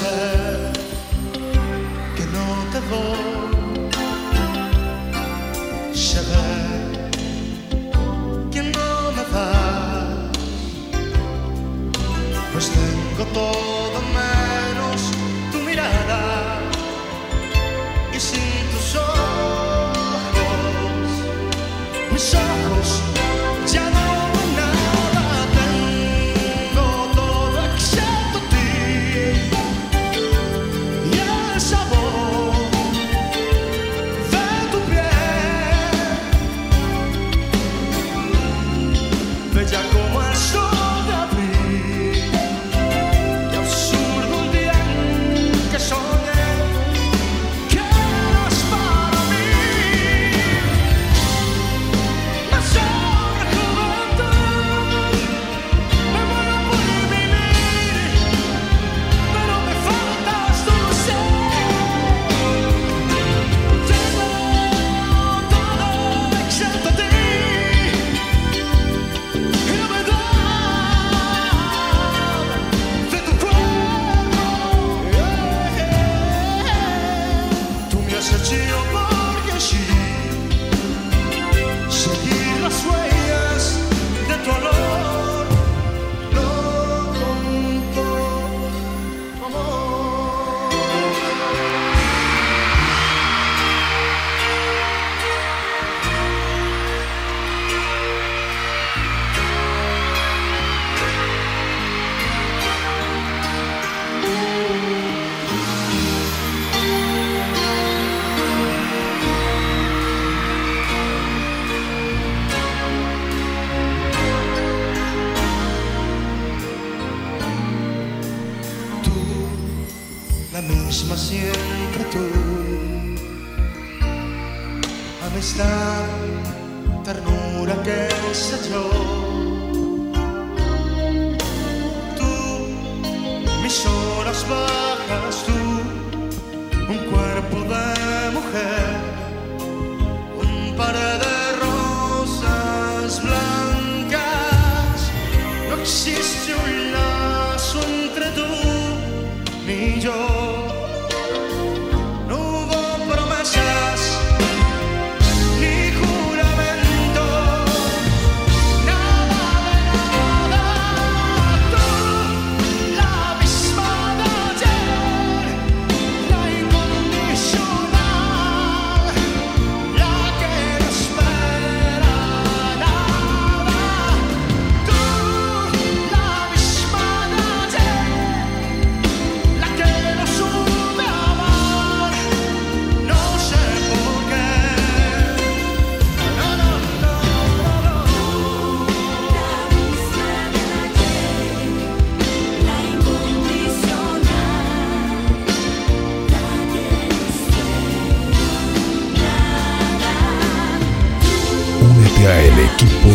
heaven.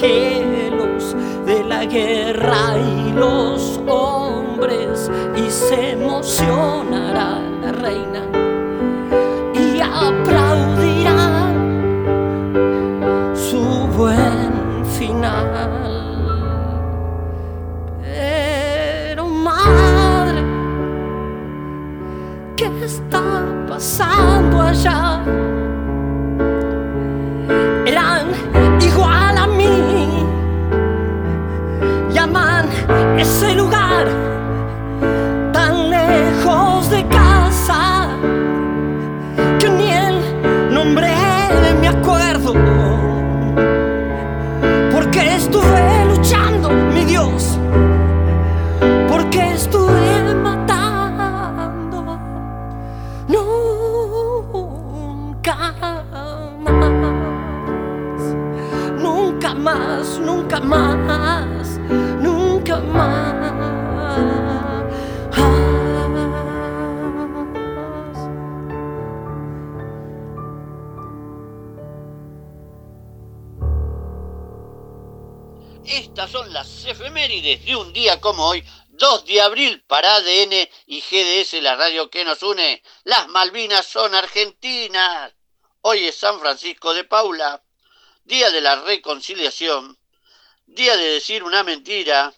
De la guerra y los hombres y se emocionará la reina. Y aplaudirá la radio que nos une. Las Malvinas son argentinas. Hoy es San Francisco de Paula, Día de la Reconciliación, Día de decir una mentira,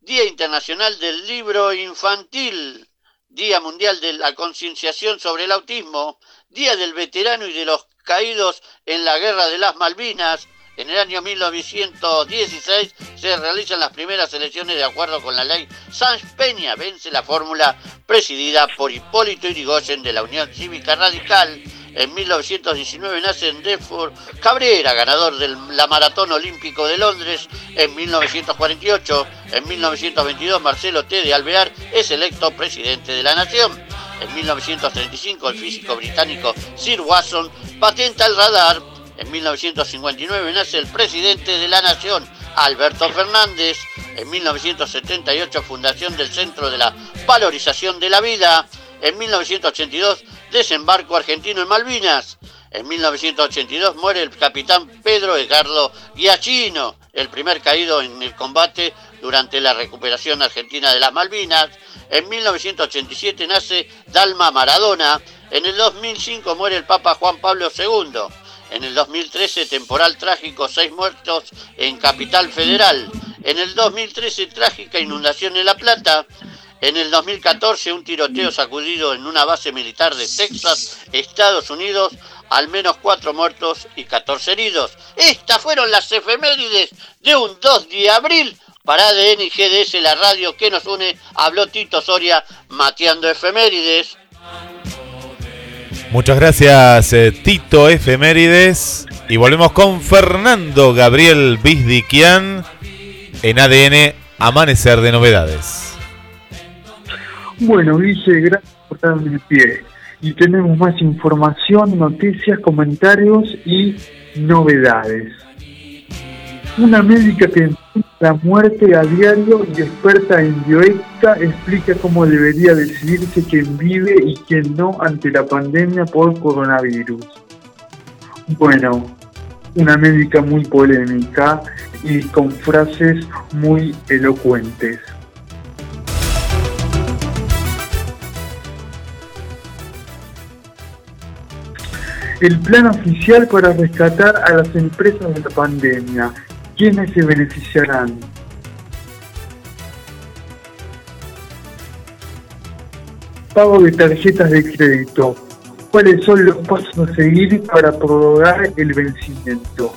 Día Internacional del Libro Infantil, Día Mundial de la Concienciación sobre el Autismo, Día del Veterano y de los Caídos en la Guerra de las Malvinas. En el año 1916 se realizan las primeras elecciones de acuerdo con la ley Sanz Peña. Vence la fórmula presidida por Hipólito Yrigoyen de la Unión Cívica Radical. En 1919 nace en Deford Cabrera, ganador de la Maratón Olímpico de Londres. En 1948, en 1922, Marcelo T. de Alvear es electo presidente de la Nación. En 1935, el físico británico Sir Watson patenta el radar. En 1959 nace el presidente de la Nación, Alberto Fernández. En 1978, fundación del Centro de la Valorización de la Vida. En 1982, desembarco argentino en Malvinas. En 1982 muere el capitán Pedro Edgardo Giachino, el primer caído en el combate durante la recuperación argentina de las Malvinas. En 1987 nace Dalma Maradona. En el 2005 muere el Papa Juan Pablo II. En el 2013, temporal trágico, seis muertos en Capital Federal. En el 2013, trágica inundación en La Plata. En el 2014, un tiroteo sacudido en una base militar de Texas, Estados Unidos, al menos cuatro muertos y 14 heridos. Estas fueron las efemérides de un 2 de abril para ADN y GDS, la radio que nos une. Habló Tito Soria, mateando efemérides. Muchas gracias, eh, Tito Efemérides. Y volvemos con Fernando Gabriel Bizdiquian en ADN Amanecer de Novedades. Bueno, Guille, gracias por darme el pie. Y tenemos más información, noticias, comentarios y novedades. Una médica que enfrenta la muerte a diario y experta en bioética explica cómo debería decidirse quién vive y quién no ante la pandemia por coronavirus. Bueno, una médica muy polémica y con frases muy elocuentes. El plan oficial para rescatar a las empresas de la pandemia. ¿Quiénes se beneficiarán? Pago de tarjetas de crédito. ¿Cuáles son los pasos a seguir para prorrogar el vencimiento?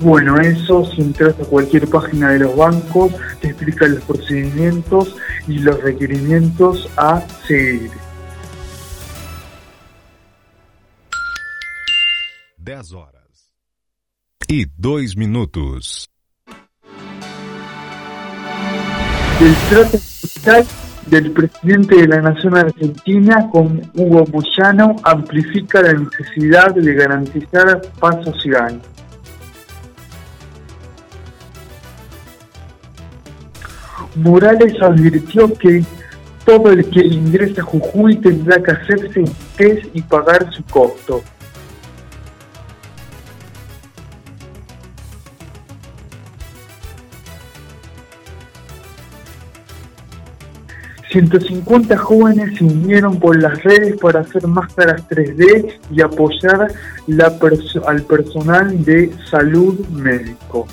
Bueno, eso si entras a cualquier página de los bancos, te explica los procedimientos y los requerimientos a seguir. 10 horas e 2 minutos. El trato social del presidente de la Nación Argentina con Hugo Moyano amplifica la necesidad de garantizar paz social. Morales advirtió que todo el que ingresa a Jujuy tendrá que hacerse un test y pagar su costo. ...150 jóvenes se unieron por las redes para hacer máscaras 3D y apoyar al personal de salud médico.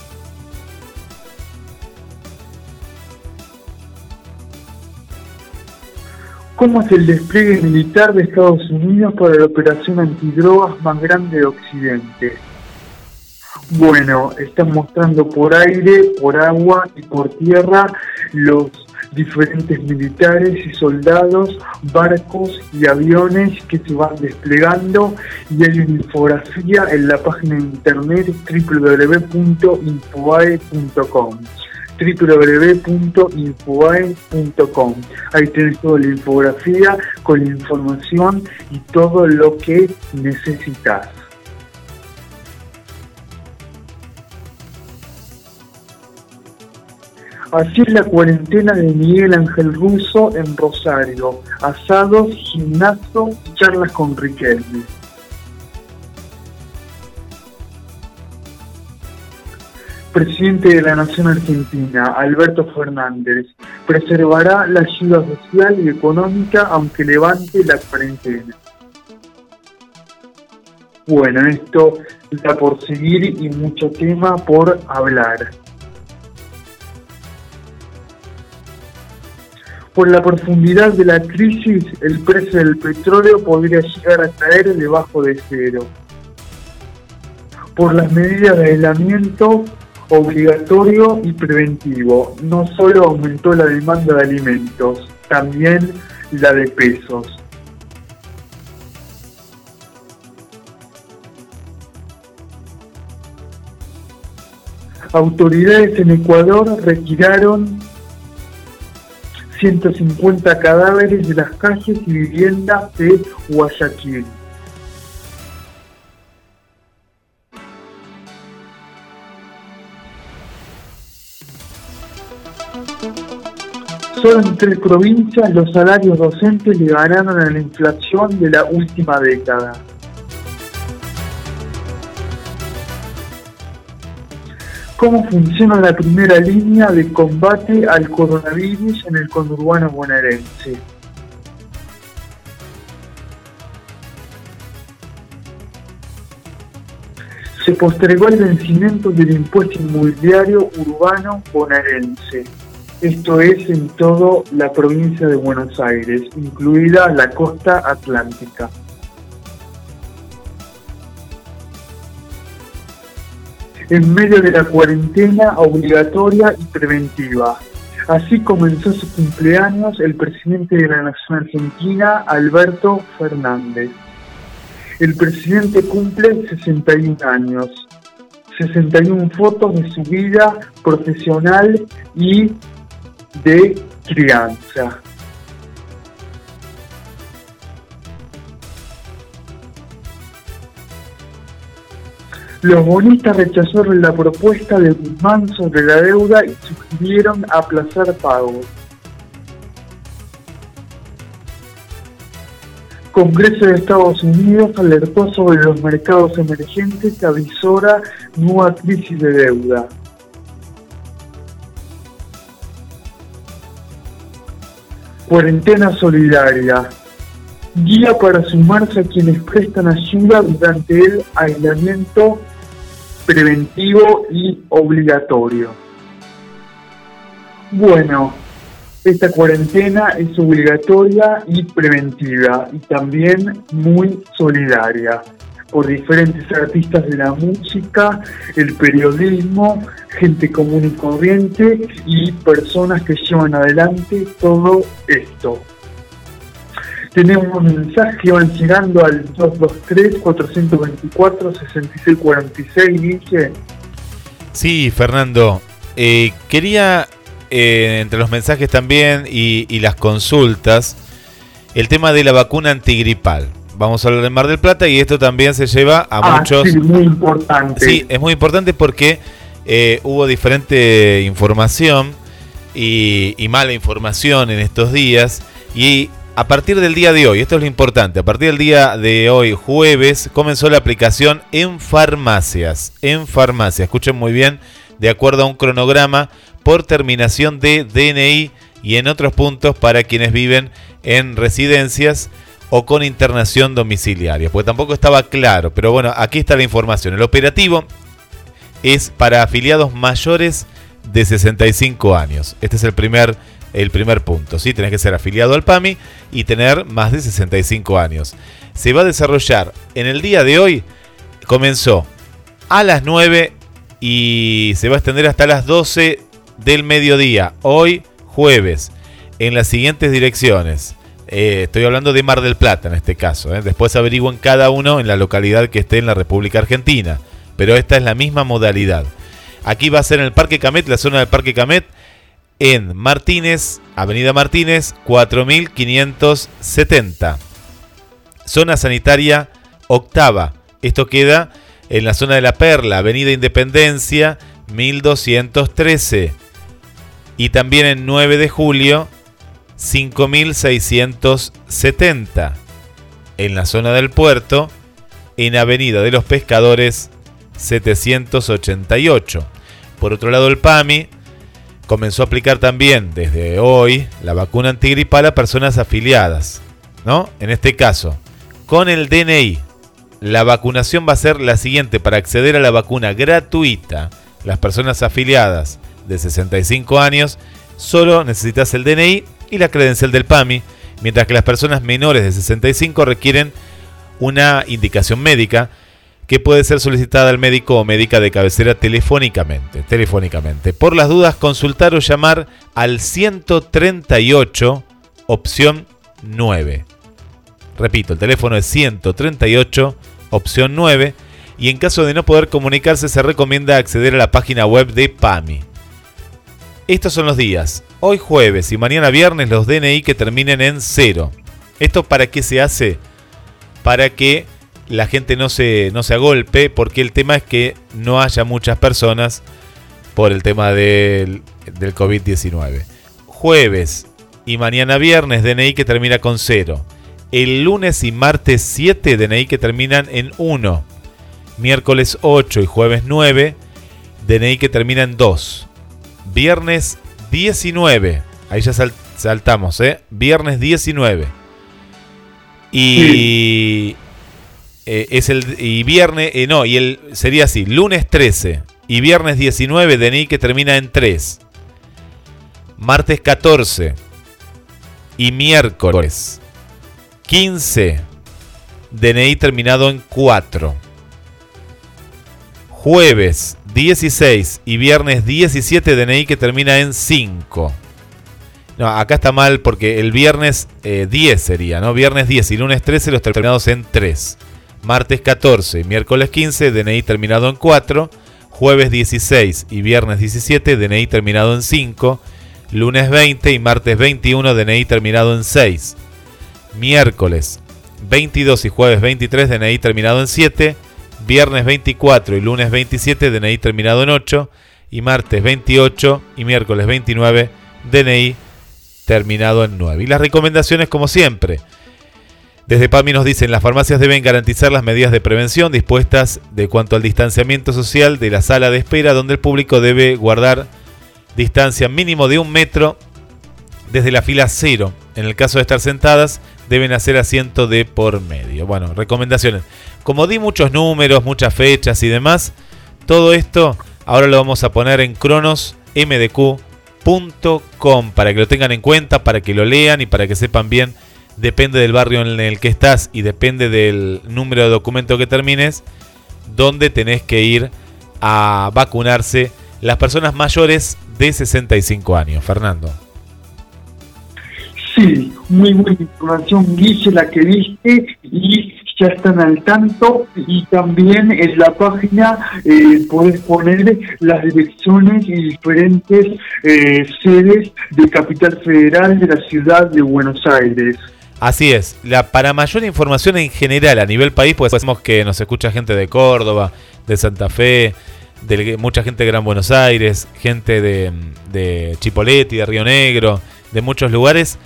¿Cómo es el despliegue militar de Estados Unidos para la operación antidrogas más grande de Occidente? Bueno, están mostrando por aire, por agua y por tierra los diferentes militares y soldados, barcos y aviones que se van desplegando y hay una infografía en la página de internet www.infobae.com www.infobae.com Ahí tenés toda la infografía con la información y todo lo que necesitas. Así es la cuarentena de Miguel Ángel Russo en Rosario. Asados, gimnasio charlas con Riquelme. Presidente de la Nación Argentina, Alberto Fernández, preservará la ayuda social y económica aunque levante la cuarentena. Bueno, esto está por seguir y mucho tema por hablar. Por la profundidad de la crisis, el precio del petróleo podría llegar a caer debajo de cero. Por las medidas de aislamiento obligatorio y preventivo, no solo aumentó la demanda de alimentos, también la de pesos. Autoridades en Ecuador retiraron 150 cadáveres de las calles y viviendas de Guayaquil. Solo en tres provincias los salarios docentes le ganaron a la inflación de la última década. ¿Cómo funciona la primera línea de combate al coronavirus en el conurbano bonaerense? Se postergó el vencimiento del impuesto inmobiliario urbano bonaerense. Esto es en toda la provincia de Buenos Aires, incluida la costa atlántica. En medio de la cuarentena obligatoria y preventiva. Así comenzó su cumpleaños el presidente de la Nación Argentina, Alberto Fernández. El presidente cumple 61 años. 61 fotos de su vida profesional y de crianza. Los bonistas rechazaron la propuesta de Guzmán sobre la deuda y sugirieron aplazar pagos. Congreso de Estados Unidos alertó sobre los mercados emergentes que avisora nueva crisis de deuda. Cuarentena solidaria. Guía para sumarse a quienes prestan ayuda durante el aislamiento preventivo y obligatorio. Bueno, esta cuarentena es obligatoria y preventiva y también muy solidaria por diferentes artistas de la música, el periodismo, gente común y corriente y personas que llevan adelante todo esto. Tenemos mensajes que van llegando al 223-424-6646, dice. Sí, Fernando. Eh, quería, eh, entre los mensajes también y, y las consultas, el tema de la vacuna antigripal. Vamos a hablar de Mar del Plata y esto también se lleva a Ah, muchos... sí, muy importante. Sí, es muy importante porque eh, hubo diferente información y, y mala información en estos días. Y a partir del día de hoy, esto es lo importante, a partir del día de hoy, jueves, comenzó la aplicación en farmacias. En farmacias, escuchen muy bien, de acuerdo a un cronograma por terminación de DNI y en otros puntos para quienes viven en residencias o con internación domiciliaria, porque tampoco estaba claro, pero bueno, aquí está la información. El operativo es para afiliados mayores de 65 años. Este es el primer, el primer punto. ¿sí? Tenés que ser afiliado al PAMI y tener más de 65 años. Se va a desarrollar en el día de hoy. Comenzó a las 9 y se va a extender hasta las 12 del mediodía. Hoy, jueves, en las siguientes direcciones. Eh, estoy hablando de Mar del Plata en este caso. ¿eh? Después averigüen cada uno en la localidad que esté en la República Argentina. Pero esta es la misma modalidad. Aquí va a ser en el Parque Camet, la zona del Parque Camet, en Martínez, Avenida Martínez, 4570. Zona sanitaria octava. Esto queda en la zona de la Perla, Avenida Independencia, 1213. Y también en 9 de julio, 5670. En la zona del puerto, en Avenida de los Pescadores, 788. Por otro lado, el PAMI comenzó a aplicar también desde hoy la vacuna antigripal a personas afiliadas. ¿no? En este caso, con el DNI, la vacunación va a ser la siguiente. Para acceder a la vacuna gratuita, las personas afiliadas de 65 años, solo necesitas el DNI y la credencial del PAMI, mientras que las personas menores de 65 requieren una indicación médica que puede ser solicitada al médico o médica de cabecera telefónicamente. Telefónicamente. Por las dudas, consultar o llamar al 138, opción 9. Repito, el teléfono es 138, opción 9. Y en caso de no poder comunicarse, se recomienda acceder a la página web de PAMI. Estos son los días. Hoy jueves y mañana viernes los DNI que terminen en 0. ¿Esto para qué se hace? Para que la gente no se, no se agolpe, porque el tema es que no haya muchas personas por el tema del, del COVID-19. Jueves y mañana viernes DNI que termina con 0. El lunes y martes 7 DNI que terminan en 1. Miércoles 8 y jueves 9 DNI que termina en 2. Viernes 19. Ahí ya sal- saltamos, ¿eh? Viernes 19. Y eh, es el y viernes, eh, no, y el sería así, lunes 13 y viernes 19 DNI que termina en 3. Martes 14 y miércoles 15 DNI terminado en 4. Jueves 16 y viernes 17 DNI que termina en 5. No, acá está mal porque el viernes eh, 10 sería, ¿no? Viernes 10 y lunes 13 los terminados en 3. Martes 14 y miércoles 15, DNI terminado en 4. Jueves 16 y viernes 17, DNI terminado en 5. Lunes 20 y martes 21, DNI terminado en 6. Miércoles 22 y jueves 23, DNI terminado en 7. Viernes 24 y lunes 27, DNI terminado en 8. Y martes 28 y miércoles 29, DNI terminado en 9. Y las recomendaciones como siempre. Desde PAMI nos dicen, las farmacias deben garantizar las medidas de prevención dispuestas de cuanto al distanciamiento social de la sala de espera, donde el público debe guardar distancia mínimo de un metro desde la fila cero. En el caso de estar sentadas, deben hacer asiento de por medio. Bueno, recomendaciones. Como di muchos números, muchas fechas y demás, todo esto ahora lo vamos a poner en cronosmdq.com para que lo tengan en cuenta, para que lo lean y para que sepan bien, depende del barrio en el que estás y depende del número de documento que termines, dónde tenés que ir a vacunarse las personas mayores de 65 años. Fernando. Sí, muy buena información, Guille, la que diste y ya están al tanto y también en la página eh, puedes poner las direcciones y diferentes eh, sedes de Capital Federal de la ciudad de Buenos Aires. Así es, la, para mayor información en general a nivel país, pues sabemos que nos escucha gente de Córdoba, de Santa Fe, de mucha gente de Gran Buenos Aires, gente de, de Chipoleti, de Río Negro, de muchos lugares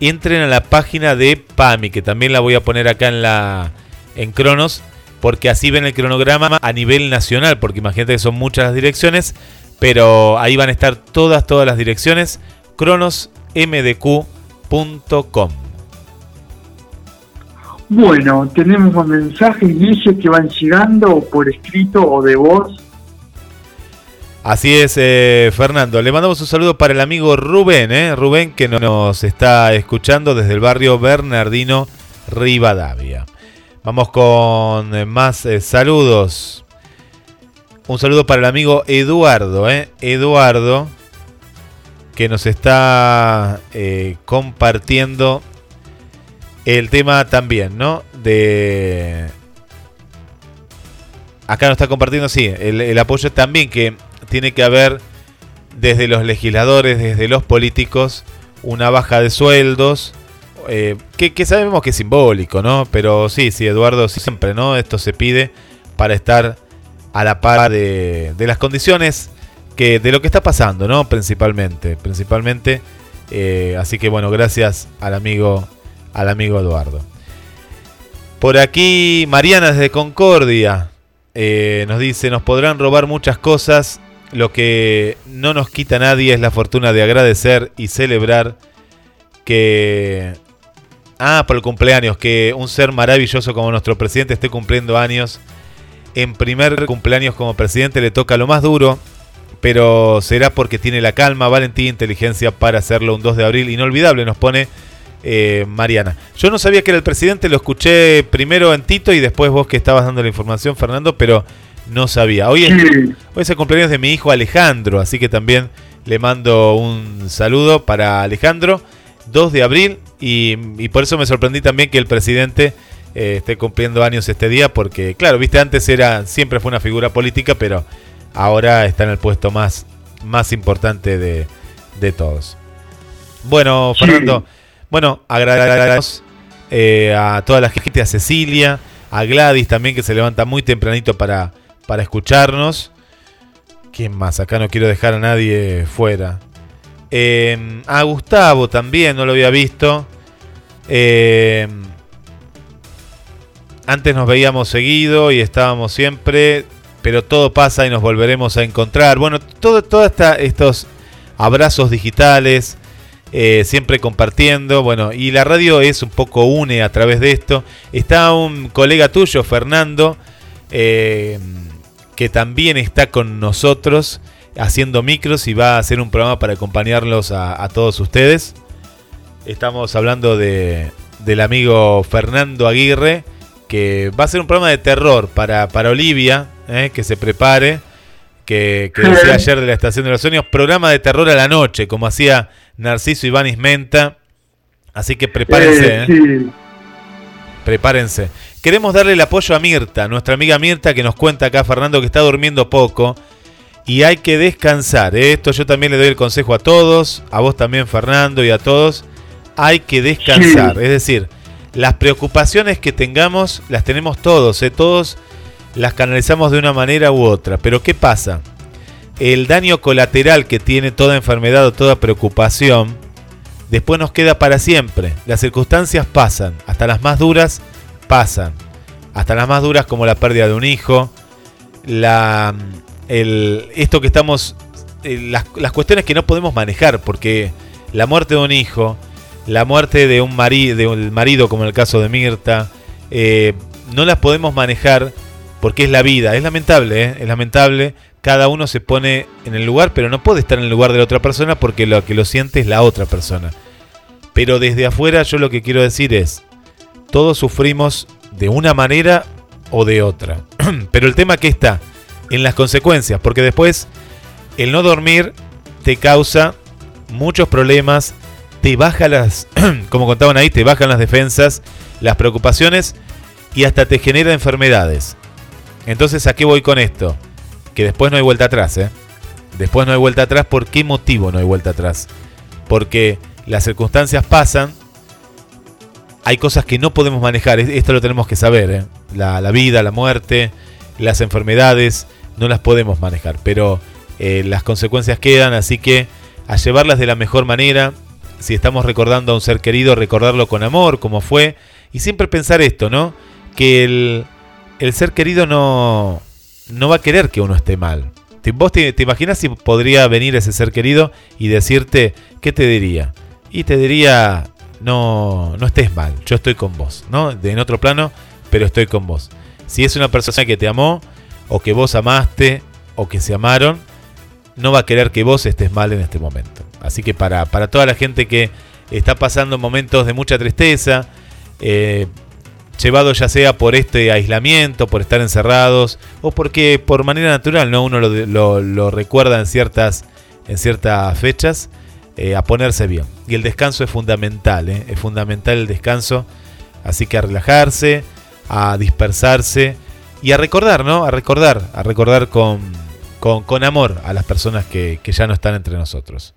entren a la página de PAMI, que también la voy a poner acá en la en Cronos, porque así ven el cronograma a nivel nacional, porque imagínate que son muchas las direcciones, pero ahí van a estar todas, todas las direcciones, cronosmdq.com. Bueno, tenemos mensajes, dice que van llegando por escrito o de voz. Así es, eh, Fernando. Le mandamos un saludo para el amigo Rubén, eh, Rubén que nos está escuchando desde el barrio Bernardino Rivadavia. Vamos con eh, más saludos. Un saludo para el amigo Eduardo, Eduardo, que nos está compartiendo el tema también, ¿no? De acá nos está compartiendo, sí, el, apoyo también que tiene que haber desde los legisladores, desde los políticos, una baja de sueldos, eh, que, que, sabemos que es simbólico, ¿no? Pero sí, sí, Eduardo, siempre, ¿no? Esto se pide para estar a la par de, de las condiciones que de lo que está pasando, ¿no? Principalmente, principalmente. Eh, así que bueno, gracias al amigo, al amigo Eduardo. Por aquí, Mariana desde Concordia eh, nos dice, nos podrán robar muchas cosas, lo que no nos quita nadie es la fortuna de agradecer y celebrar que... Ah, por el cumpleaños, que un ser maravilloso como nuestro presidente esté cumpliendo años. En primer cumpleaños como presidente le toca lo más duro, pero será porque tiene la calma, valentía e inteligencia para hacerlo un 2 de abril inolvidable, nos pone eh, Mariana. Yo no sabía que era el presidente, lo escuché primero en Tito y después vos que estabas dando la información, Fernando, pero no sabía. Hoy es, hoy es el cumpleaños de mi hijo Alejandro, así que también le mando un saludo para Alejandro, 2 de abril, y, y por eso me sorprendí también que el presidente eh, esté cumpliendo años este día, porque claro, viste, antes era siempre fue una figura política, pero ahora está en el puesto más, más importante de, de todos. Bueno, Fernando, sí. Bueno, agradecemos eh, a toda la gente, a Cecilia, a Gladys también que se levanta muy tempranito para, para escucharnos. ¿Quién más? Acá no quiero dejar a nadie fuera. Eh, a Gustavo también, no lo había visto. Eh, antes nos veíamos seguido y estábamos siempre, pero todo pasa y nos volveremos a encontrar. Bueno, todos todo estos abrazos digitales, eh, siempre compartiendo. Bueno, y la radio es un poco une a través de esto. Está un colega tuyo, Fernando, eh, que también está con nosotros haciendo micros y va a hacer un programa para acompañarlos a, a todos ustedes. Estamos hablando de, del amigo Fernando Aguirre, que va a ser un programa de terror para, para Olivia, eh, que se prepare, que, que *laughs* decía ayer de la Estación de los Sueños, programa de terror a la noche, como hacía Narciso Iván Menta. Así que prepárense. Eh, ¿eh? sí. Prepárense. Queremos darle el apoyo a Mirta, nuestra amiga Mirta, que nos cuenta acá, Fernando, que está durmiendo poco. Y hay que descansar. ¿eh? Esto yo también le doy el consejo a todos, a vos también, Fernando, y a todos. Hay que descansar. Sí. Es decir, las preocupaciones que tengamos, las tenemos todos. ¿eh? Todos las canalizamos de una manera u otra. Pero ¿qué pasa? El daño colateral que tiene toda enfermedad o toda preocupación, después nos queda para siempre. Las circunstancias pasan, hasta las más duras pasan. Hasta las más duras como la pérdida de un hijo, la, el, esto que estamos, eh, las, cuestiones que no podemos manejar, porque la muerte de un hijo, la muerte de un, mari, de un marido, como en el caso de Mirta, eh, no las podemos manejar porque es la vida. Es lamentable, ¿eh? es lamentable. Cada uno se pone en el lugar, pero no puede estar en el lugar de la otra persona porque lo que lo siente es la otra persona. Pero desde afuera yo lo que quiero decir es, todos sufrimos de una manera o de otra. *clears throat* pero el tema que está en las consecuencias, porque después el no dormir te causa muchos problemas, te baja las, *clears throat* como contaban ahí, te bajan las defensas, las preocupaciones y hasta te genera enfermedades. Entonces, ¿a qué voy con esto? Que después no hay vuelta atrás, ¿eh? Después no hay vuelta atrás. ¿Por qué motivo no hay vuelta atrás? Porque las circunstancias pasan, hay cosas que no podemos manejar, es- esto lo tenemos que saber, ¿eh? la, vida, la muerte, las enfermedades, no las podemos manejar, pero eh, las consecuencias quedan, así que a llevarlas de la mejor manera, si estamos recordando a un ser querido, recordarlo con amor, como fue, y siempre pensar esto, ¿no? Que el ser querido no, no va a querer que uno esté mal. ¿Te- ¿Vos te, te imaginas si podría venir ese ser querido y decirte, ¿qué te diría? Y te diría, no, no estés mal, yo estoy con vos, ¿no? De en otro plano, pero estoy con vos. Si es una persona que te amó, o que vos amaste, o que se amaron, no va a querer que vos estés mal en este momento. Así que para, para toda la gente que está pasando momentos de mucha tristeza, eh, llevado ya sea por este aislamiento, por estar encerrados, o porque por manera natural, ¿no? Uno lo, recuerda en ciertas, en ciertas fechas, eh, a ponerse bien. Y el descanso es fundamental, ¿eh? es fundamental el descanso. Así que a relajarse, a dispersarse y a recordar, ¿no? A recordar, a recordar con, con, con amor a las personas que, que ya no están entre nosotros.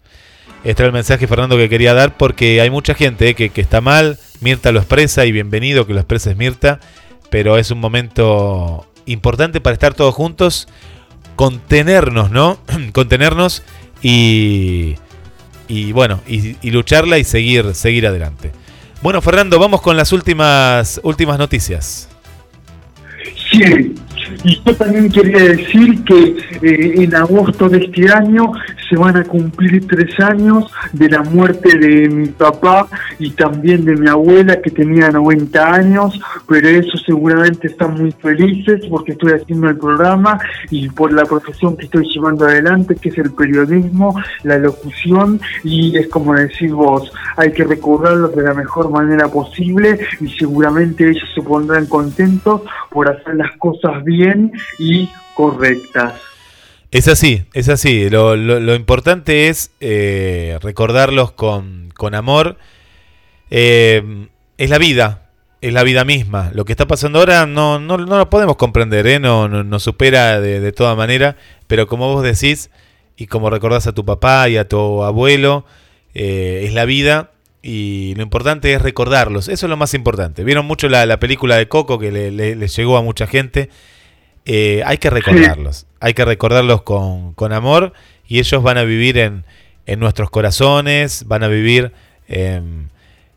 Este era el mensaje, Fernando, que quería dar porque hay mucha gente eh, que, que está mal. Mirta lo expresa y bienvenido que lo expreses, Mirta. Pero es un momento importante para estar todos juntos, contenernos, ¿no? *clears throat* contenernos y, y bueno, y, lucharla y seguir, seguir adelante. Bueno, Fernando, vamos con las últimas, últimas noticias. Sí, y yo también quería decir que eh, en agosto de este año se van a cumplir tres años de la muerte de mi papá y también de mi abuela que tenía 90 años, pero eso seguramente están muy felices porque estoy haciendo el programa y por la profesión que estoy llevando adelante, que es el periodismo, la locución y es como decís vos, hay que recordarlos de la mejor manera posible y seguramente ellos se pondrán contentos por hacer las cosas y correctas. Es así, es así. Lo, lo- importante es eh, recordarlos con, con amor. Eh, es la vida, es la vida misma. Lo que está pasando ahora no, no, no lo podemos comprender, ¿eh? no, no- nos supera de, de toda manera, pero como vos decís, y como recordás a tu papá y a tu abuelo, es la vida y lo importante es recordarlos. Eso es lo más importante. Vieron mucho la, la película de Coco que le- le llegó a mucha gente. Eh, hay que recordarlos. Hay que recordarlos con, con amor y ellos van a vivir en, en nuestros corazones, van a vivir... em,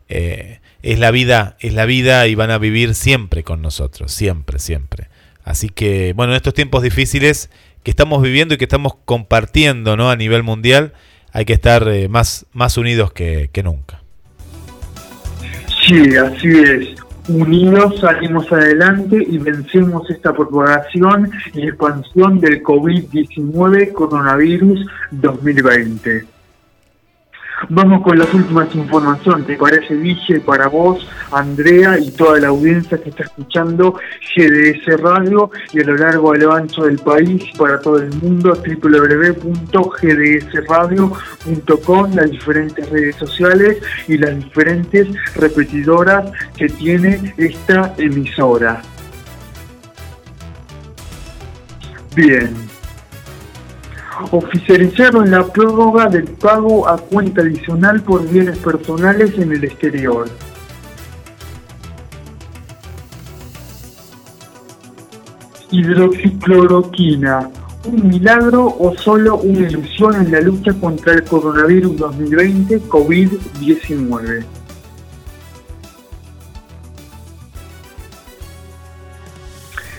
eh, es la vida, es la vida y van a vivir siempre con nosotros, siempre, siempre. Así que, bueno, en estos tiempos difíciles que estamos viviendo y que estamos compartiendo ¿no? a nivel mundial, hay que estar eh, más, más unidos que, que nunca. Sí, así es. Unidos salimos adelante y vencemos esta propagación y expansión del COVID-19 coronavirus 2020. Vamos con las últimas informaciones, ¿te parece, Vice? Para vos, Andrea y toda la audiencia que está escuchando GDS Radio y a lo largo a lo ancho del país para todo el mundo, www.gdsradio.com, las diferentes redes sociales y las diferentes repetidoras que tiene esta emisora. Bien. Oficializaron la prórroga del pago a cuenta adicional por bienes personales en el exterior. Hidroxicloroquina. ¿Un milagro o solo una ilusión en la lucha contra el coronavirus 2020 COVID-19?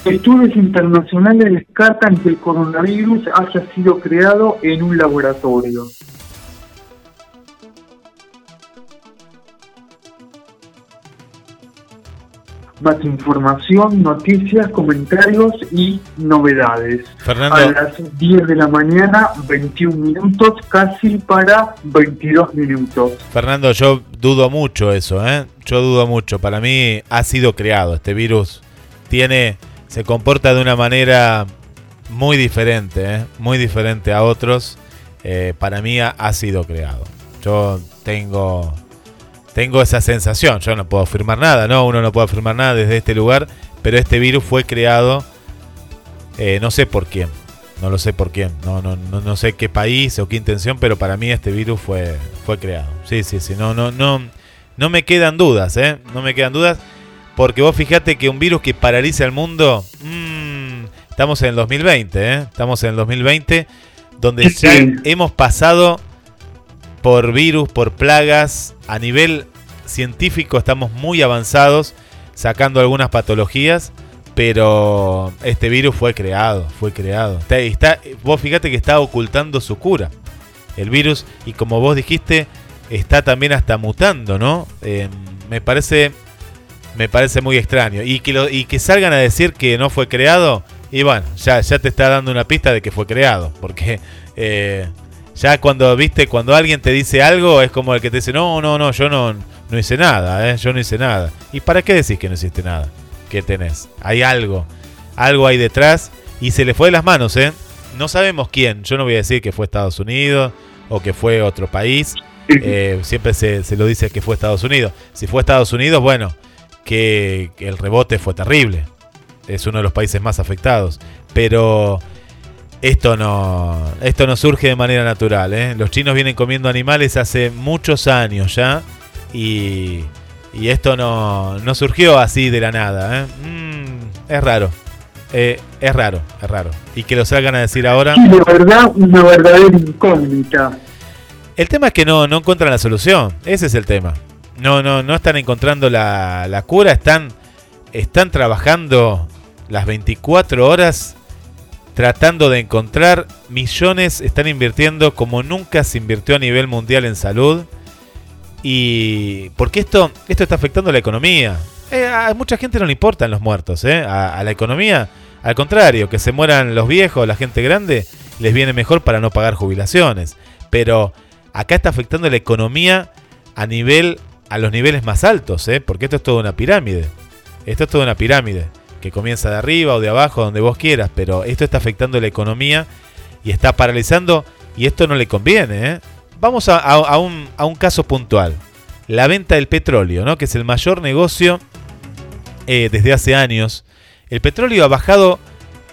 Estudios internacionales descartan que el coronavirus haya sido creado en un laboratorio. Más información, noticias, comentarios y novedades. Fernando. A las 10 de la mañana, 21 minutos, casi para 22 minutos. Fernando, yo dudo mucho eso, ¿eh? Yo dudo mucho. Para mí ha sido creado. Este virus tiene, se comporta de una manera muy diferente, ¿eh? muy diferente a otros. Eh, para mí ha, sido creado. Yo tengo, tengo esa sensación. Yo no puedo afirmar nada, ¿no? Uno no puede afirmar nada desde este lugar. Pero este virus fue creado, eh, no sé por quién. No lo sé por quién. No, no, no, no sé qué país o qué intención, pero para mí este virus fue, fue creado. Sí, sí, sí. No, no, no, no me quedan dudas, ¿eh? No me quedan dudas. Porque vos fijate que un virus que paraliza el mundo. mm, estamos en el 2020, ¿eh? Estamos en el 2020, donde ya hemos pasado por virus, por plagas. A nivel científico estamos muy avanzados, sacando algunas patologías. Pero este virus fue creado, fue creado. Está, está- vos fíjate que está ocultando su cura. El virus, y como vos dijiste, está también hasta mutando, ¿no? Eh, me parece me parece muy extraño. Y que, lo- y que salgan a decir que no fue creado, y bueno, ya, ya te está dando una pista de que fue creado. Porque eh, ya cuando, viste, cuando alguien te dice algo, es como el que te dice, no, no, no, yo no, no hice nada, ¿eh? yo no hice nada. ¿Y para qué decís que no hiciste nada? ¿Qué tenés? Hay algo, algo ahí detrás, y se le fue de las manos, ¿eh? No sabemos quién, yo no voy a decir que fue Estados Unidos o que fue otro país. Eh, siempre se, se lo dice que fue Estados Unidos. Si fue Estados Unidos, bueno, que, el rebote fue terrible. Es uno de los países más afectados. Pero esto no, esto no surge de manera natural. ¿eh? Los chinos vienen comiendo animales hace muchos años ya. Y, y esto no, no surgió así de la nada. ¿eh? Mm, es raro. Eh, es raro, es raro. Y que lo salgan a decir ahora. Sí, de verdad, una verdadera incógnita. El tema es que no, no encuentran la solución. Ese es el tema. No, no, no están encontrando la, cura. Están, están trabajando las 24 horas tratando de encontrar millones. Están invirtiendo como nunca se invirtió a nivel mundial en salud. Y porque esto, esto está afectando la economía. Eh, a mucha gente no le importan los muertos, ¿eh? A, a la economía, al contrario, que se mueran los viejos, la gente grande, les viene mejor para no pagar jubilaciones. Pero acá está afectando la economía a nivel, a los niveles más altos, ¿eh? Porque esto es toda una pirámide. Esto es toda una pirámide que comienza de arriba o de abajo, donde vos quieras, pero esto está afectando la economía y está paralizando y esto no le conviene. ¿eh? Vamos a, un, a un caso puntual. La venta del petróleo, ¿no? que es el mayor negocio eh, desde hace años. El petróleo ha bajado,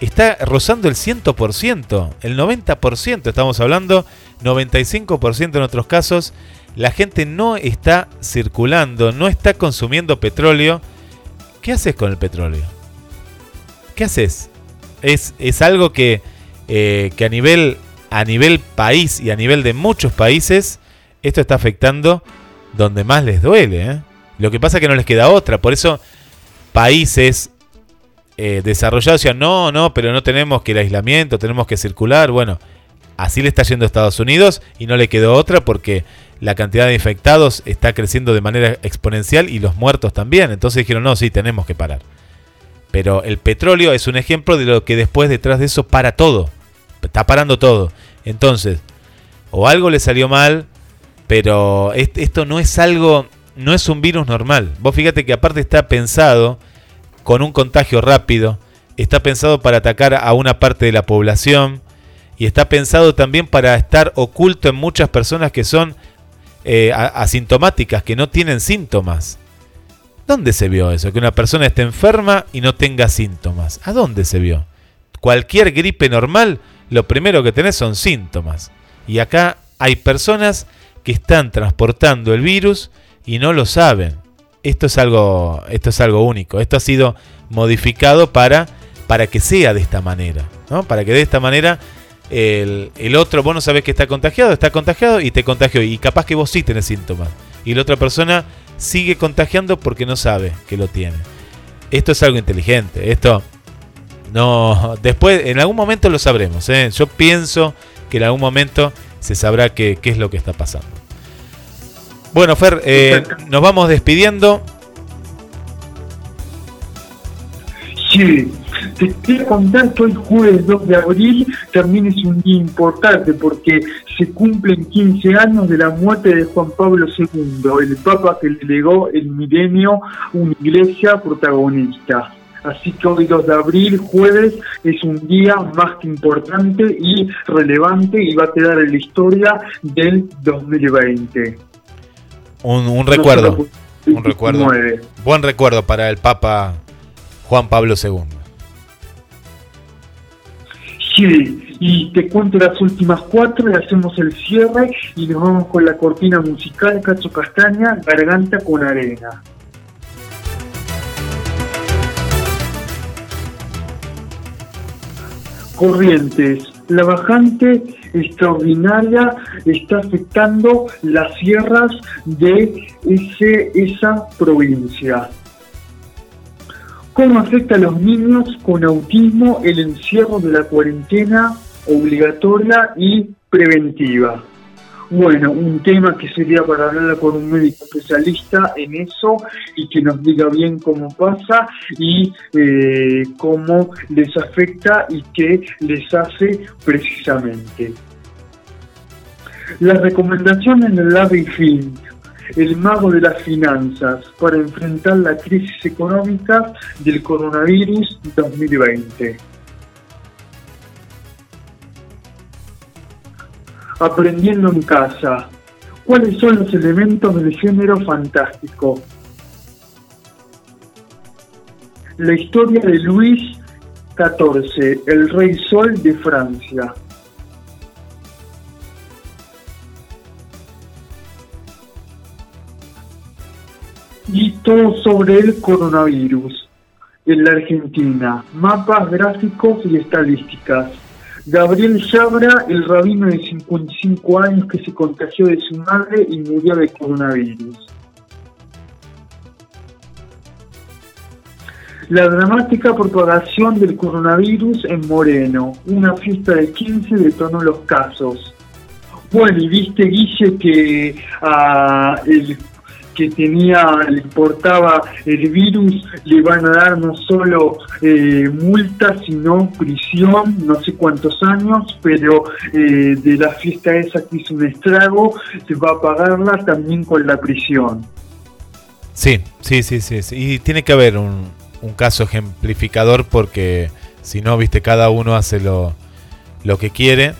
está rozando el 100%, el 90%, estamos hablando, 95% en otros casos. La gente no está circulando, no está consumiendo petróleo. ¿Qué haces con el petróleo? ¿Qué haces? Es, es algo que, eh, que a, nivel, a nivel país y a nivel de muchos países, esto está afectando donde más les duele. ¿eh? Lo que pasa es que no les queda otra. Por eso países eh, desarrollados decían, no, no, pero no tenemos que el aislamiento, tenemos que circular. Bueno, así le está yendo a Estados Unidos y no le quedó otra porque la cantidad de infectados está creciendo de manera exponencial y los muertos también. Entonces dijeron, no, sí, tenemos que parar. Pero el petróleo es un ejemplo de lo que después detrás de eso para todo. Está parando todo. Entonces, o algo le salió mal, Pero est- esto no es algo, no es un virus normal. Vos fíjate que aparte está pensado con un contagio rápido, está pensado para atacar a una parte de la población y está pensado también para estar oculto en muchas personas que son eh, asintomáticas, que no tienen síntomas. ¿Dónde se vio eso? Que una persona esté enferma y no tenga síntomas. ¿A dónde se vio? Cualquier gripe normal, lo primero que tenés son síntomas. Y acá hay personas que están transportando el virus y no lo saben. Esto es algo, esto es algo único. Esto ha sido modificado para, para que sea de esta manera. ¿no? Para que de esta manera el, el otro, vos no sabés que está contagiado, está contagiado y te contagió. Y capaz que vos sí tenés síntomas. Y la otra persona sigue contagiando porque no sabe que lo tiene. Esto es algo inteligente. Esto no. Después, en algún momento lo sabremos. ¿eh? Yo pienso que en algún momento se sabrá qué, es lo que está pasando. Bueno, Fer, eh, nos vamos despidiendo. Sí, te quiero contar que hoy jueves 2 de abril también es un día importante porque se cumplen 15 años de la muerte de Juan Pablo II, el Papa que le legó el milenio una iglesia protagonista. Así que hoy 2 de abril, jueves, es un día más que importante y relevante y va a quedar en la historia del 2020. Un, un recuerdo. Un recuerdo. 19. Buen recuerdo para el Papa Juan Pablo II. Sí, y te cuento las últimas cuatro y hacemos el cierre y nos vamos con la cortina musical Cacho Castaña, Garganta con Arena. Corrientes. La bajante extraordinaria está afectando las sierras de ese, esa provincia. ¿Cómo afecta a los niños con autismo el encierro de la cuarentena obligatoria y preventiva? Bueno, un tema que sería para hablar con un médico especialista en eso y que nos diga bien cómo pasa y eh, cómo les afecta y qué les hace precisamente. Las recomendaciones de Larry Fink, el mago de las finanzas, para enfrentar la crisis económica del coronavirus 2020. Aprendiendo en casa. ¿Cuáles son los elementos del género fantástico? La historia de Luis XIV, el rey sol de Francia. Todo sobre el coronavirus en la Argentina, mapas gráficos y estadísticas. Gabriel Chabra, el rabino de 55 años que se contagió de su madre y murió de coronavirus. La dramática propagación del coronavirus en Moreno. Una fiesta de 15 detonó los casos. Bueno, y viste, Guille, que a el que tenía, le importaba el virus, le van a dar no solo eh, multa, sino prisión, no sé cuántos años, pero eh, de la fiesta esa que hizo un estrago, se va a pagarla también con la prisión. Sí, sí, sí, sí. sí. Y tiene que haber un, un caso ejemplificador porque si no, viste, cada uno hace lo, lo que quiere.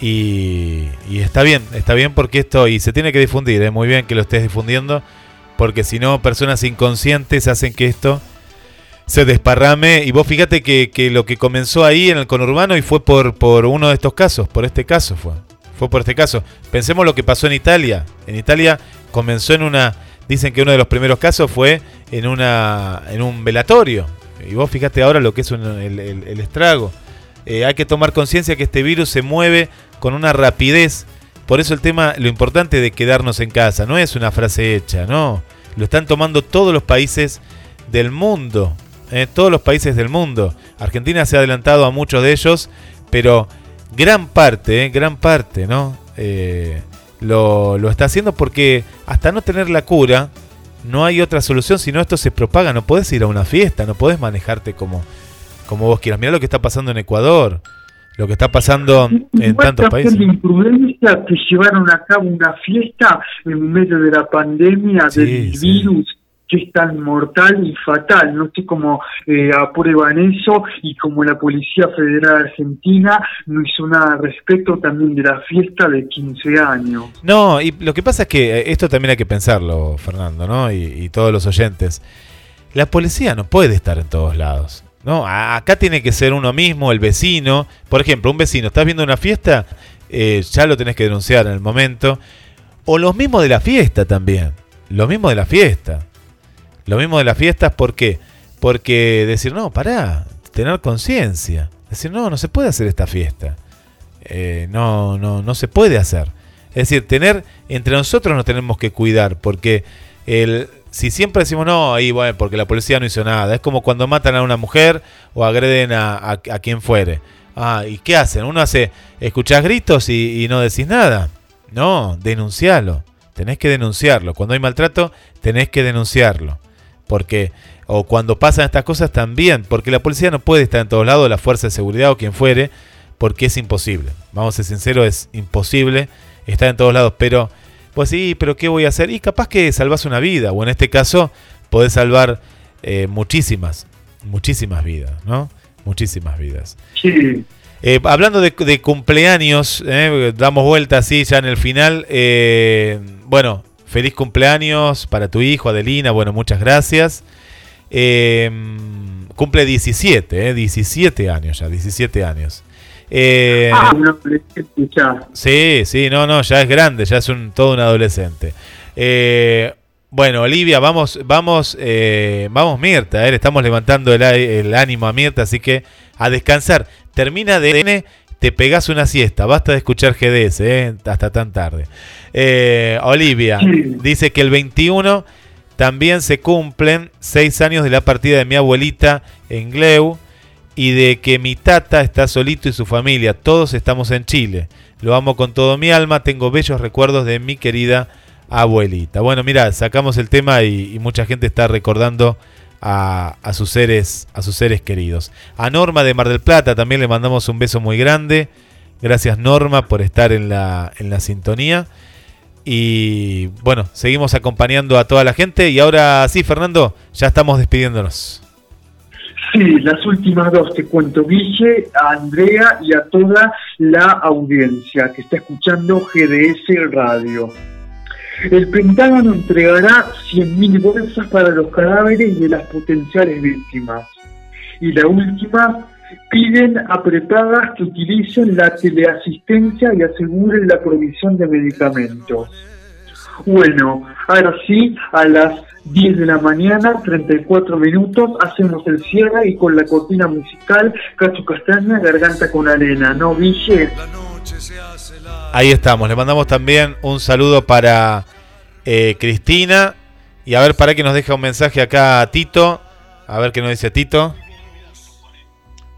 Y, y está bien, está bien porque esto, y se tiene que difundir, es muy bien que lo estés difundiendo, porque si no, personas inconscientes hacen que esto se desparrame. Y vos fíjate que, que lo que comenzó ahí en el conurbano y fue por, por uno de estos casos, por este caso fue. Fue por este caso. Pensemos lo que pasó en Italia. En Italia comenzó en una. Dicen que uno de los primeros casos fue en una. en un velatorio. Y vos fíjate ahora lo que es el estrago. Eh, hay que tomar conciencia que este virus se mueve con una rapidez. Por eso el tema, lo importante de quedarnos en casa, no es una frase hecha, no. Lo están tomando todos los países del mundo. eh, todos los países del mundo. Argentina se ha adelantado a muchos de ellos, pero gran parte, eh, gran parte, ¿no? Eh, lo, lo está haciendo porque hasta no tener la cura, no hay otra solución, si no esto se propaga. No podés ir a una fiesta, no podés manejarte como, como vos quieras. Mirá lo que está pasando en Ecuador. Lo que está pasando en tantos países. de imprudencia que llevaron a cabo una fiesta en medio de la pandemia Sí, del sí. virus que es tan mortal y fatal. No sé cómo eh, aprueban eso y como la Policía Federal Argentina no hizo nada al respecto también de la fiesta de 15 años. No, y lo que pasa es que eh, esto también hay que pensarlo, Fernando, ¿no? Y, y todos los oyentes. La policía no puede estar en todos lados. ¿No? Acá tiene que ser uno mismo, el vecino. Por ejemplo, un vecino, estás viendo una fiesta, eh, ya lo tenés que denunciar en el momento. O los mismos de la fiesta también. Lo mismo de la fiesta. Lo mismo de las fiestas, ¿por qué? Porque decir, no, pará, tener conciencia. Decir, no, no se puede hacer esta fiesta. Eh, no, no, no se puede hacer. Es decir, tener, entre nosotros nos tenemos que cuidar, porque el, si siempre decimos no, ahí bueno, porque la policía no hizo nada, es como cuando matan a una mujer o agreden a, a, quien fuere. Ah, ¿y qué hacen? Uno hace, escuchás gritos y, y no decís nada. No, denuncialo. Tenés que denunciarlo. Cuando hay maltrato, tenés que denunciarlo. Porque, o cuando pasan estas cosas también, porque la policía no puede estar en todos lados, la fuerza de seguridad o quien fuere, porque es imposible. Vamos a ser sinceros, es imposible estar en todos lados. Pero, pues sí, pero ¿qué voy a hacer? Y capaz que salvas una vida, o en este caso, podés salvar eh, muchísimas, muchísimas vidas, ¿no? Muchísimas vidas. Sí. Eh, hablando de, de cumpleaños, eh, damos vuelta así ya en el final. bueno, feliz cumpleaños para tu hijo, Adelina. Bueno, muchas gracias. Cumple 17, eh, 17 años ya, 17 años. Eh, Ah, adolescente ya. Sí, sí, no, no, ya es grande, ya es un todo un adolescente. Eh, bueno, Olivia, vamos, vamos, eh, vamos Mirta, eh, le estamos levantando el, ánimo a Mirta, así que a descansar. Termina de N, te pegás una siesta, basta de escuchar GDS, eh, hasta tan tarde. Olivia dice que el 21 también se cumplen seis años de la partida de mi abuelita en Gleu y de que mi tata está solito y su familia. Todos estamos en Chile. Lo amo con todo mi alma. Tengo bellos recuerdos de mi querida abuelita. Bueno, mira, sacamos el tema y, mucha gente está recordando a, a sus seres, a sus seres queridos. A Norma de Mar del Plata también le mandamos un beso muy grande. Gracias Norma por estar en la, en la sintonía. Y bueno, seguimos acompañando a toda la gente. Y ahora sí, Fernando, ya estamos despidiéndonos. Sí, las últimas dos te cuento, Guille, a Andrea y a toda la audiencia que está escuchando GDS Radio. El Pentágono entregará 100.000 bolsas para los cadáveres de las potenciales víctimas. Y la última, piden a prepagas que utilicen la teleasistencia y aseguren la provisión de medicamentos. Bueno, ahora sí, a las 10 de la mañana, 34 minutos, hacemos el cierre y con la cortina musical, Cacho Castaña, Garganta con Arena, ¿no, Guille? Ahí estamos. Le mandamos también un saludo para eh, Cristina. Y a ver, para que nos deje un mensaje acá a Tito. A ver qué nos dice Tito.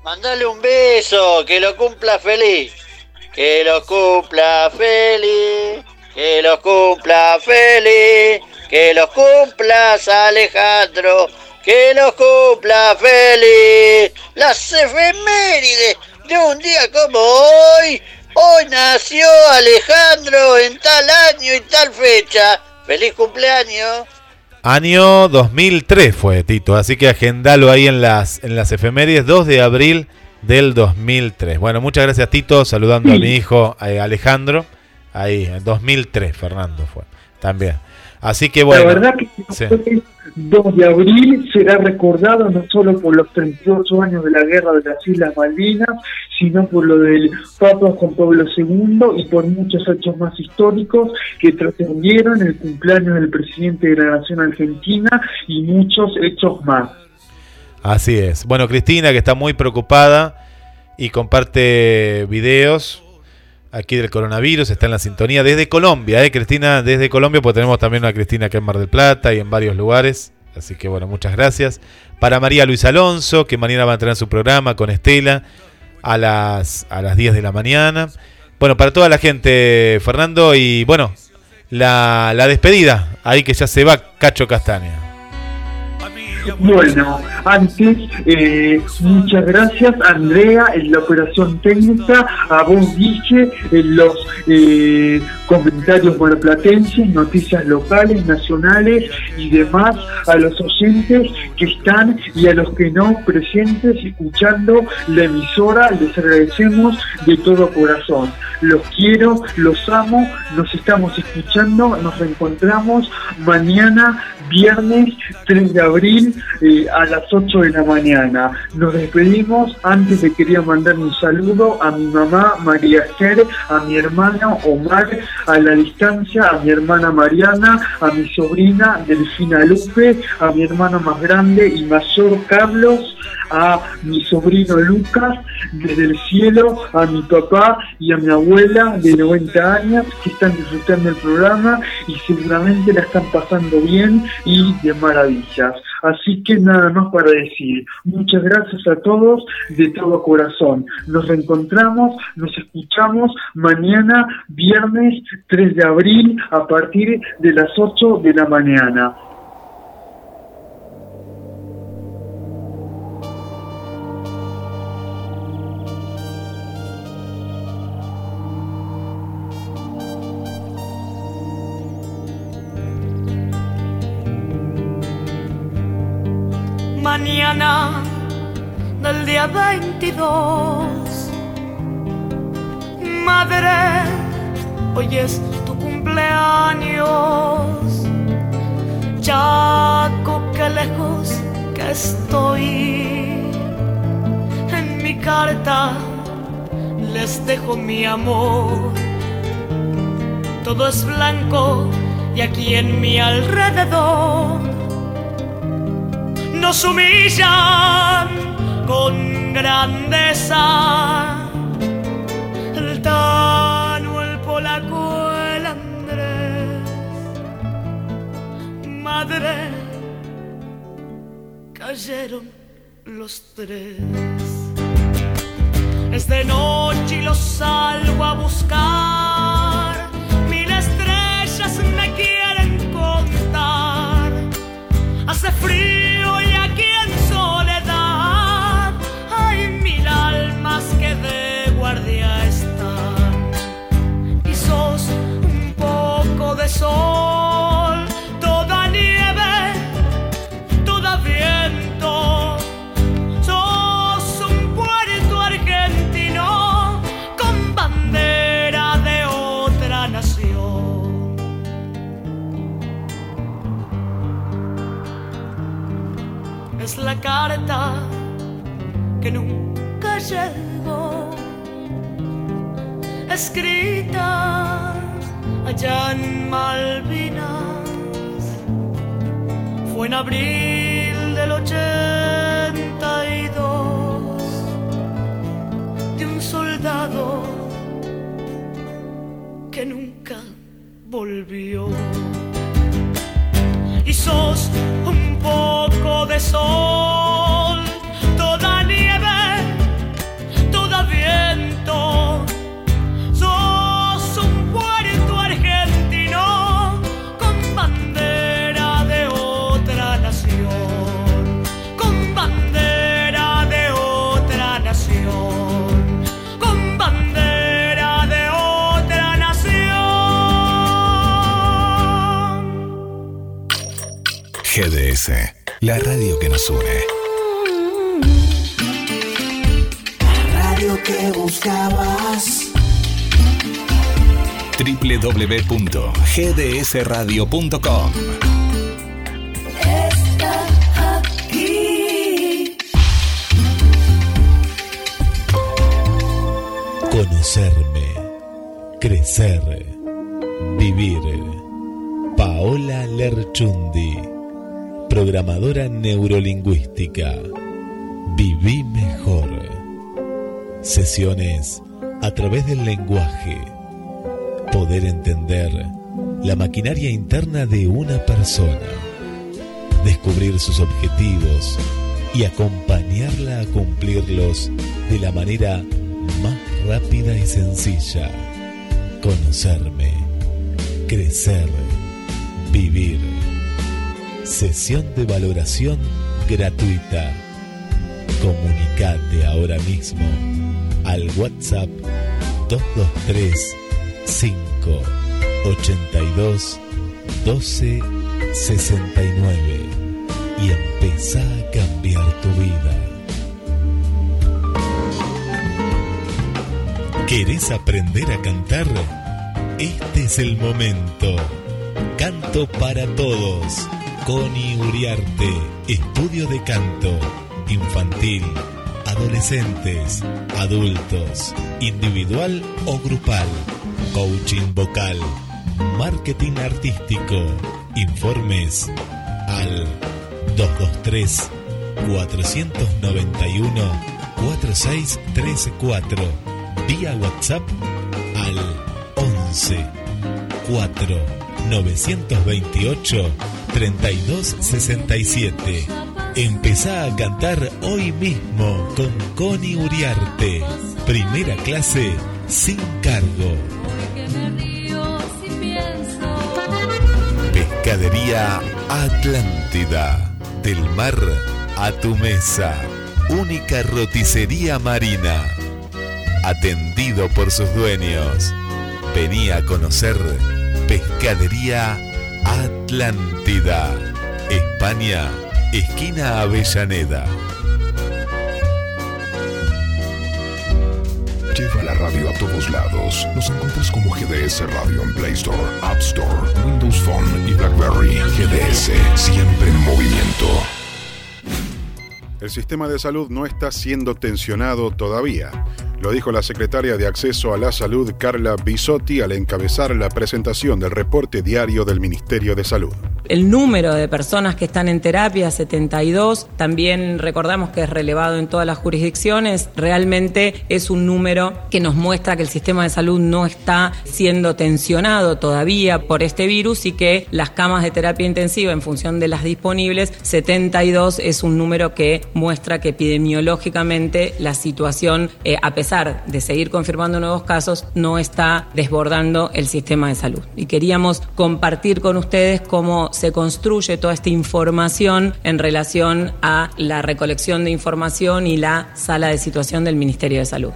Mandale un beso, que lo cumpla feliz. Que lo cumpla feliz. Que lo cumpla feliz. Que lo cumplas Alejandro. Que lo cumpla feliz. Las efemérides de un día como hoy. Hoy nació Alejandro en tal año y tal fecha. Feliz cumpleaños. Año 2003 fue Tito. Así que agendalo ahí en las, en las efemérides. 2 de abril del 2003. Bueno, muchas gracias Tito. Saludando a mi hijo eh, Alejandro. Ahí, en 2003, Fernando fue. También. Así que bueno. la verdad que sí. el 2 de abril será recordado no solo por los 38 años de la guerra de las Islas Malvinas, sino por lo del Papa Juan Pablo II y por muchos hechos más históricos que trascendieron el cumpleaños del presidente de la Nación Argentina y muchos hechos más. Así es. Bueno, Cristina, que está muy preocupada y comparte videos aquí del coronavirus, está en la sintonía desde Colombia, ¿eh? Cristina, desde Colombia, pues tenemos también una Cristina acá en Mar del Plata y en varios lugares. Así que bueno, muchas gracias. Para María Luis Alonso, que mañana va a entrar en su programa con Estela a las, a las 10 de la mañana. Bueno, para toda la gente, Fernando, y bueno, la, la despedida, ahí que ya se va Cacho Castaña. Bueno, antes, eh, muchas gracias Andrea en la operación técnica, a vos Guille en los eh, comentarios monoplatenses, noticias locales, nacionales y demás, a los oyentes que están y a los que no presentes escuchando la emisora, les agradecemos de todo corazón. Los quiero, los amo, nos estamos escuchando, nos reencontramos mañana, viernes 3 de abril eh, a las 8 de la mañana. Nos despedimos. Antes le quería mandar un saludo a mi mamá María Esther, a mi hermano Omar a la distancia, a mi hermana Mariana, a mi sobrina Delfina Lupe, a mi hermano más grande y mayor Carlos, a mi sobrino Lucas desde el cielo, a mi papá y a mi abuela de 90 años que están disfrutando el programa y seguramente la están pasando bien y de maravillas. Así que nada más para decir, muchas gracias a todos de todo corazón. Nos reencontramos, nos escuchamos mañana, viernes 3 de abril, a partir de las 8 de la mañana. Del día 22. Madre, hoy es tu cumpleaños. Chaco, qué lejos que estoy. En mi carta les dejo mi amor. Todo es blanco y aquí en mi alrededor nos humillan con grandeza. El Tano, el polaco, el Andrés. Madre, cayeron los tres. Es de noche y los salgo a buscar. Mil estrellas me quieren contar. Hace frío llegó, escrita allá en Malvinas. Fue en abril del 82 de un soldado que nunca volvió. Y sos un poco de sol, GDS, la radio que nos une. Radio que buscabas. www.gdsradio.com Está aquí. Conocerme, crecer, vivir. Paola Lerchundi, programadora neurolingüística. Viví mejor. Sesiones a través del lenguaje. Poder entender la maquinaria interna de una persona. Descubrir sus objetivos y acompañarla a cumplirlos de la manera más rápida y sencilla. Conocerme, crecer, vivir. Sesión de valoración gratuita. Comunicate ahora mismo al WhatsApp 223 582 12 69 y empezá a cambiar tu vida. ¿Querés aprender a cantar? Este es el momento. Canto para todos. Connie Uriarte, estudio de canto, infantil, adolescentes, adultos, individual o grupal, coaching vocal, marketing artístico, informes al 223 491 4634 vía WhatsApp al 11 4 928 3267. Empezá a cantar hoy mismo con Connie Uriarte. Primera clase sin cargo. Pescadería Atlántida. Del mar a tu mesa. Única roticería marina. Atendido por sus dueños. Venía a conocer Pescadería Atlántida. España, esquina Avellaneda. Lleva la radio a todos lados. Nos encuentras como GDS Radio en Play Store, App Store, Windows Phone y BlackBerry. GDS, siempre en movimiento. El sistema de salud no está siendo tensionado todavía. Lo dijo la secretaria de Acceso a la Salud, Carla Bisotti, al encabezar la presentación del reporte diario del Ministerio de Salud. El número de personas que están en terapia, 72, también recordamos que es relevado en todas las jurisdicciones, realmente es un número que nos muestra que el sistema de salud no está siendo tensionado todavía por este virus y que las camas de terapia intensiva en función de las disponibles, 72 es un número que muestra que epidemiológicamente la situación, eh, a pesar de seguir confirmando nuevos casos, no está desbordando el sistema de salud. Y queríamos compartir con ustedes cómo se construye toda esta información en relación a la recolección de información y la sala de situación del Ministerio de Salud.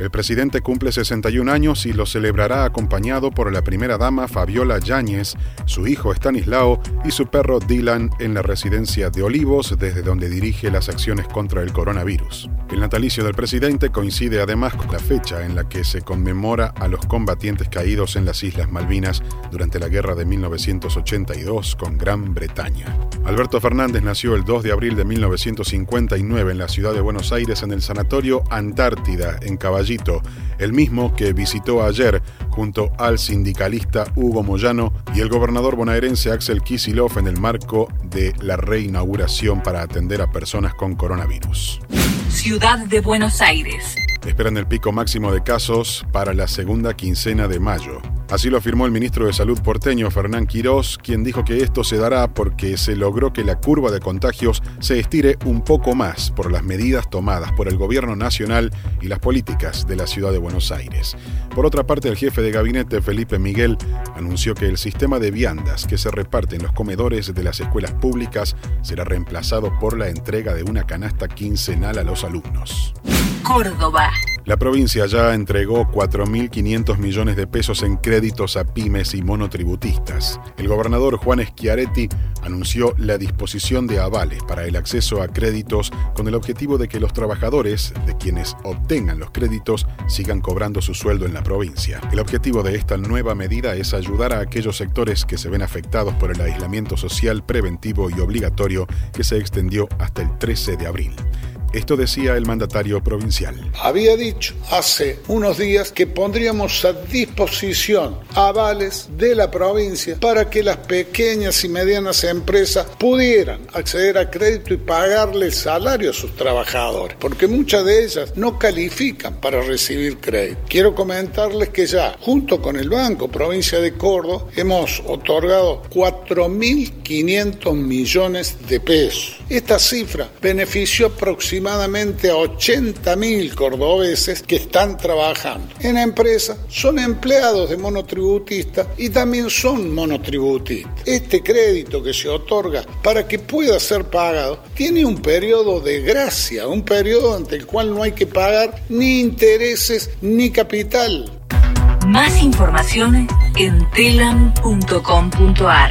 El presidente cumple 61 años y lo celebrará acompañado por la primera dama Fabiola Yáñez, su hijo Stanislao y su perro Dylan en la residencia de Olivos, desde donde dirige las acciones contra el coronavirus. El natalicio del presidente coincide además con la fecha en la que se conmemora a los combatientes caídos en las Islas Malvinas durante la guerra de 1982 con Gran Bretaña. Alberto Fernández nació el 2 de abril de 1959 en la ciudad de Buenos Aires en el Sanatorio Antártida, en Caballito, el mismo que visitó ayer junto al sindicalista Hugo Moyano y el gobernador bonaerense Axel Kisilov en el marco de la reinauguración para atender a personas con coronavirus. Ciudad de Buenos Aires. Esperan el pico máximo de casos para la segunda quincena de mayo. Así lo afirmó el ministro de Salud porteño Fernán Quirós, quien dijo que esto se dará porque se logró que la curva de contagios se estire un poco más por las medidas tomadas por el gobierno nacional y las políticas de la ciudad de Buenos Aires. Por otra parte, el jefe de gabinete Felipe Miguel anunció que el sistema de viandas que se reparte en los comedores de las escuelas públicas será reemplazado por la entrega de una canasta quincenal a los alumnos. Córdoba. La provincia ya entregó 4.500 millones de pesos en créditos a pymes y monotributistas. El gobernador Juan Schiaretti anunció la disposición de avales para el acceso a créditos con el objetivo de que los trabajadores de quienes obtengan los créditos sigan cobrando su sueldo en la provincia. El objetivo de esta nueva medida es ayudar a aquellos sectores que se ven afectados por el aislamiento social preventivo y obligatorio que se extendió hasta el 13 de abril. Esto decía el mandatario provincial. Había dicho hace unos días que pondríamos a disposición avales de la provincia para que las pequeñas y medianas empresas pudieran acceder a crédito y pagarle el salario a sus trabajadores, porque muchas de ellas no califican para recibir crédito. Quiero comentarles que ya, junto con el Banco Provincia de Córdoba, hemos otorgado 4.500 millones de pesos. Esta cifra benefició aproximadamente aproximadamente a 80.000 cordobeses que están trabajando. En la empresa son empleados de monotributistas y también son monotributistas. Este crédito que se otorga para que pueda ser pagado tiene un periodo de gracia, un periodo ante el cual no hay que pagar ni intereses ni capital. Más información en telam.com.ar.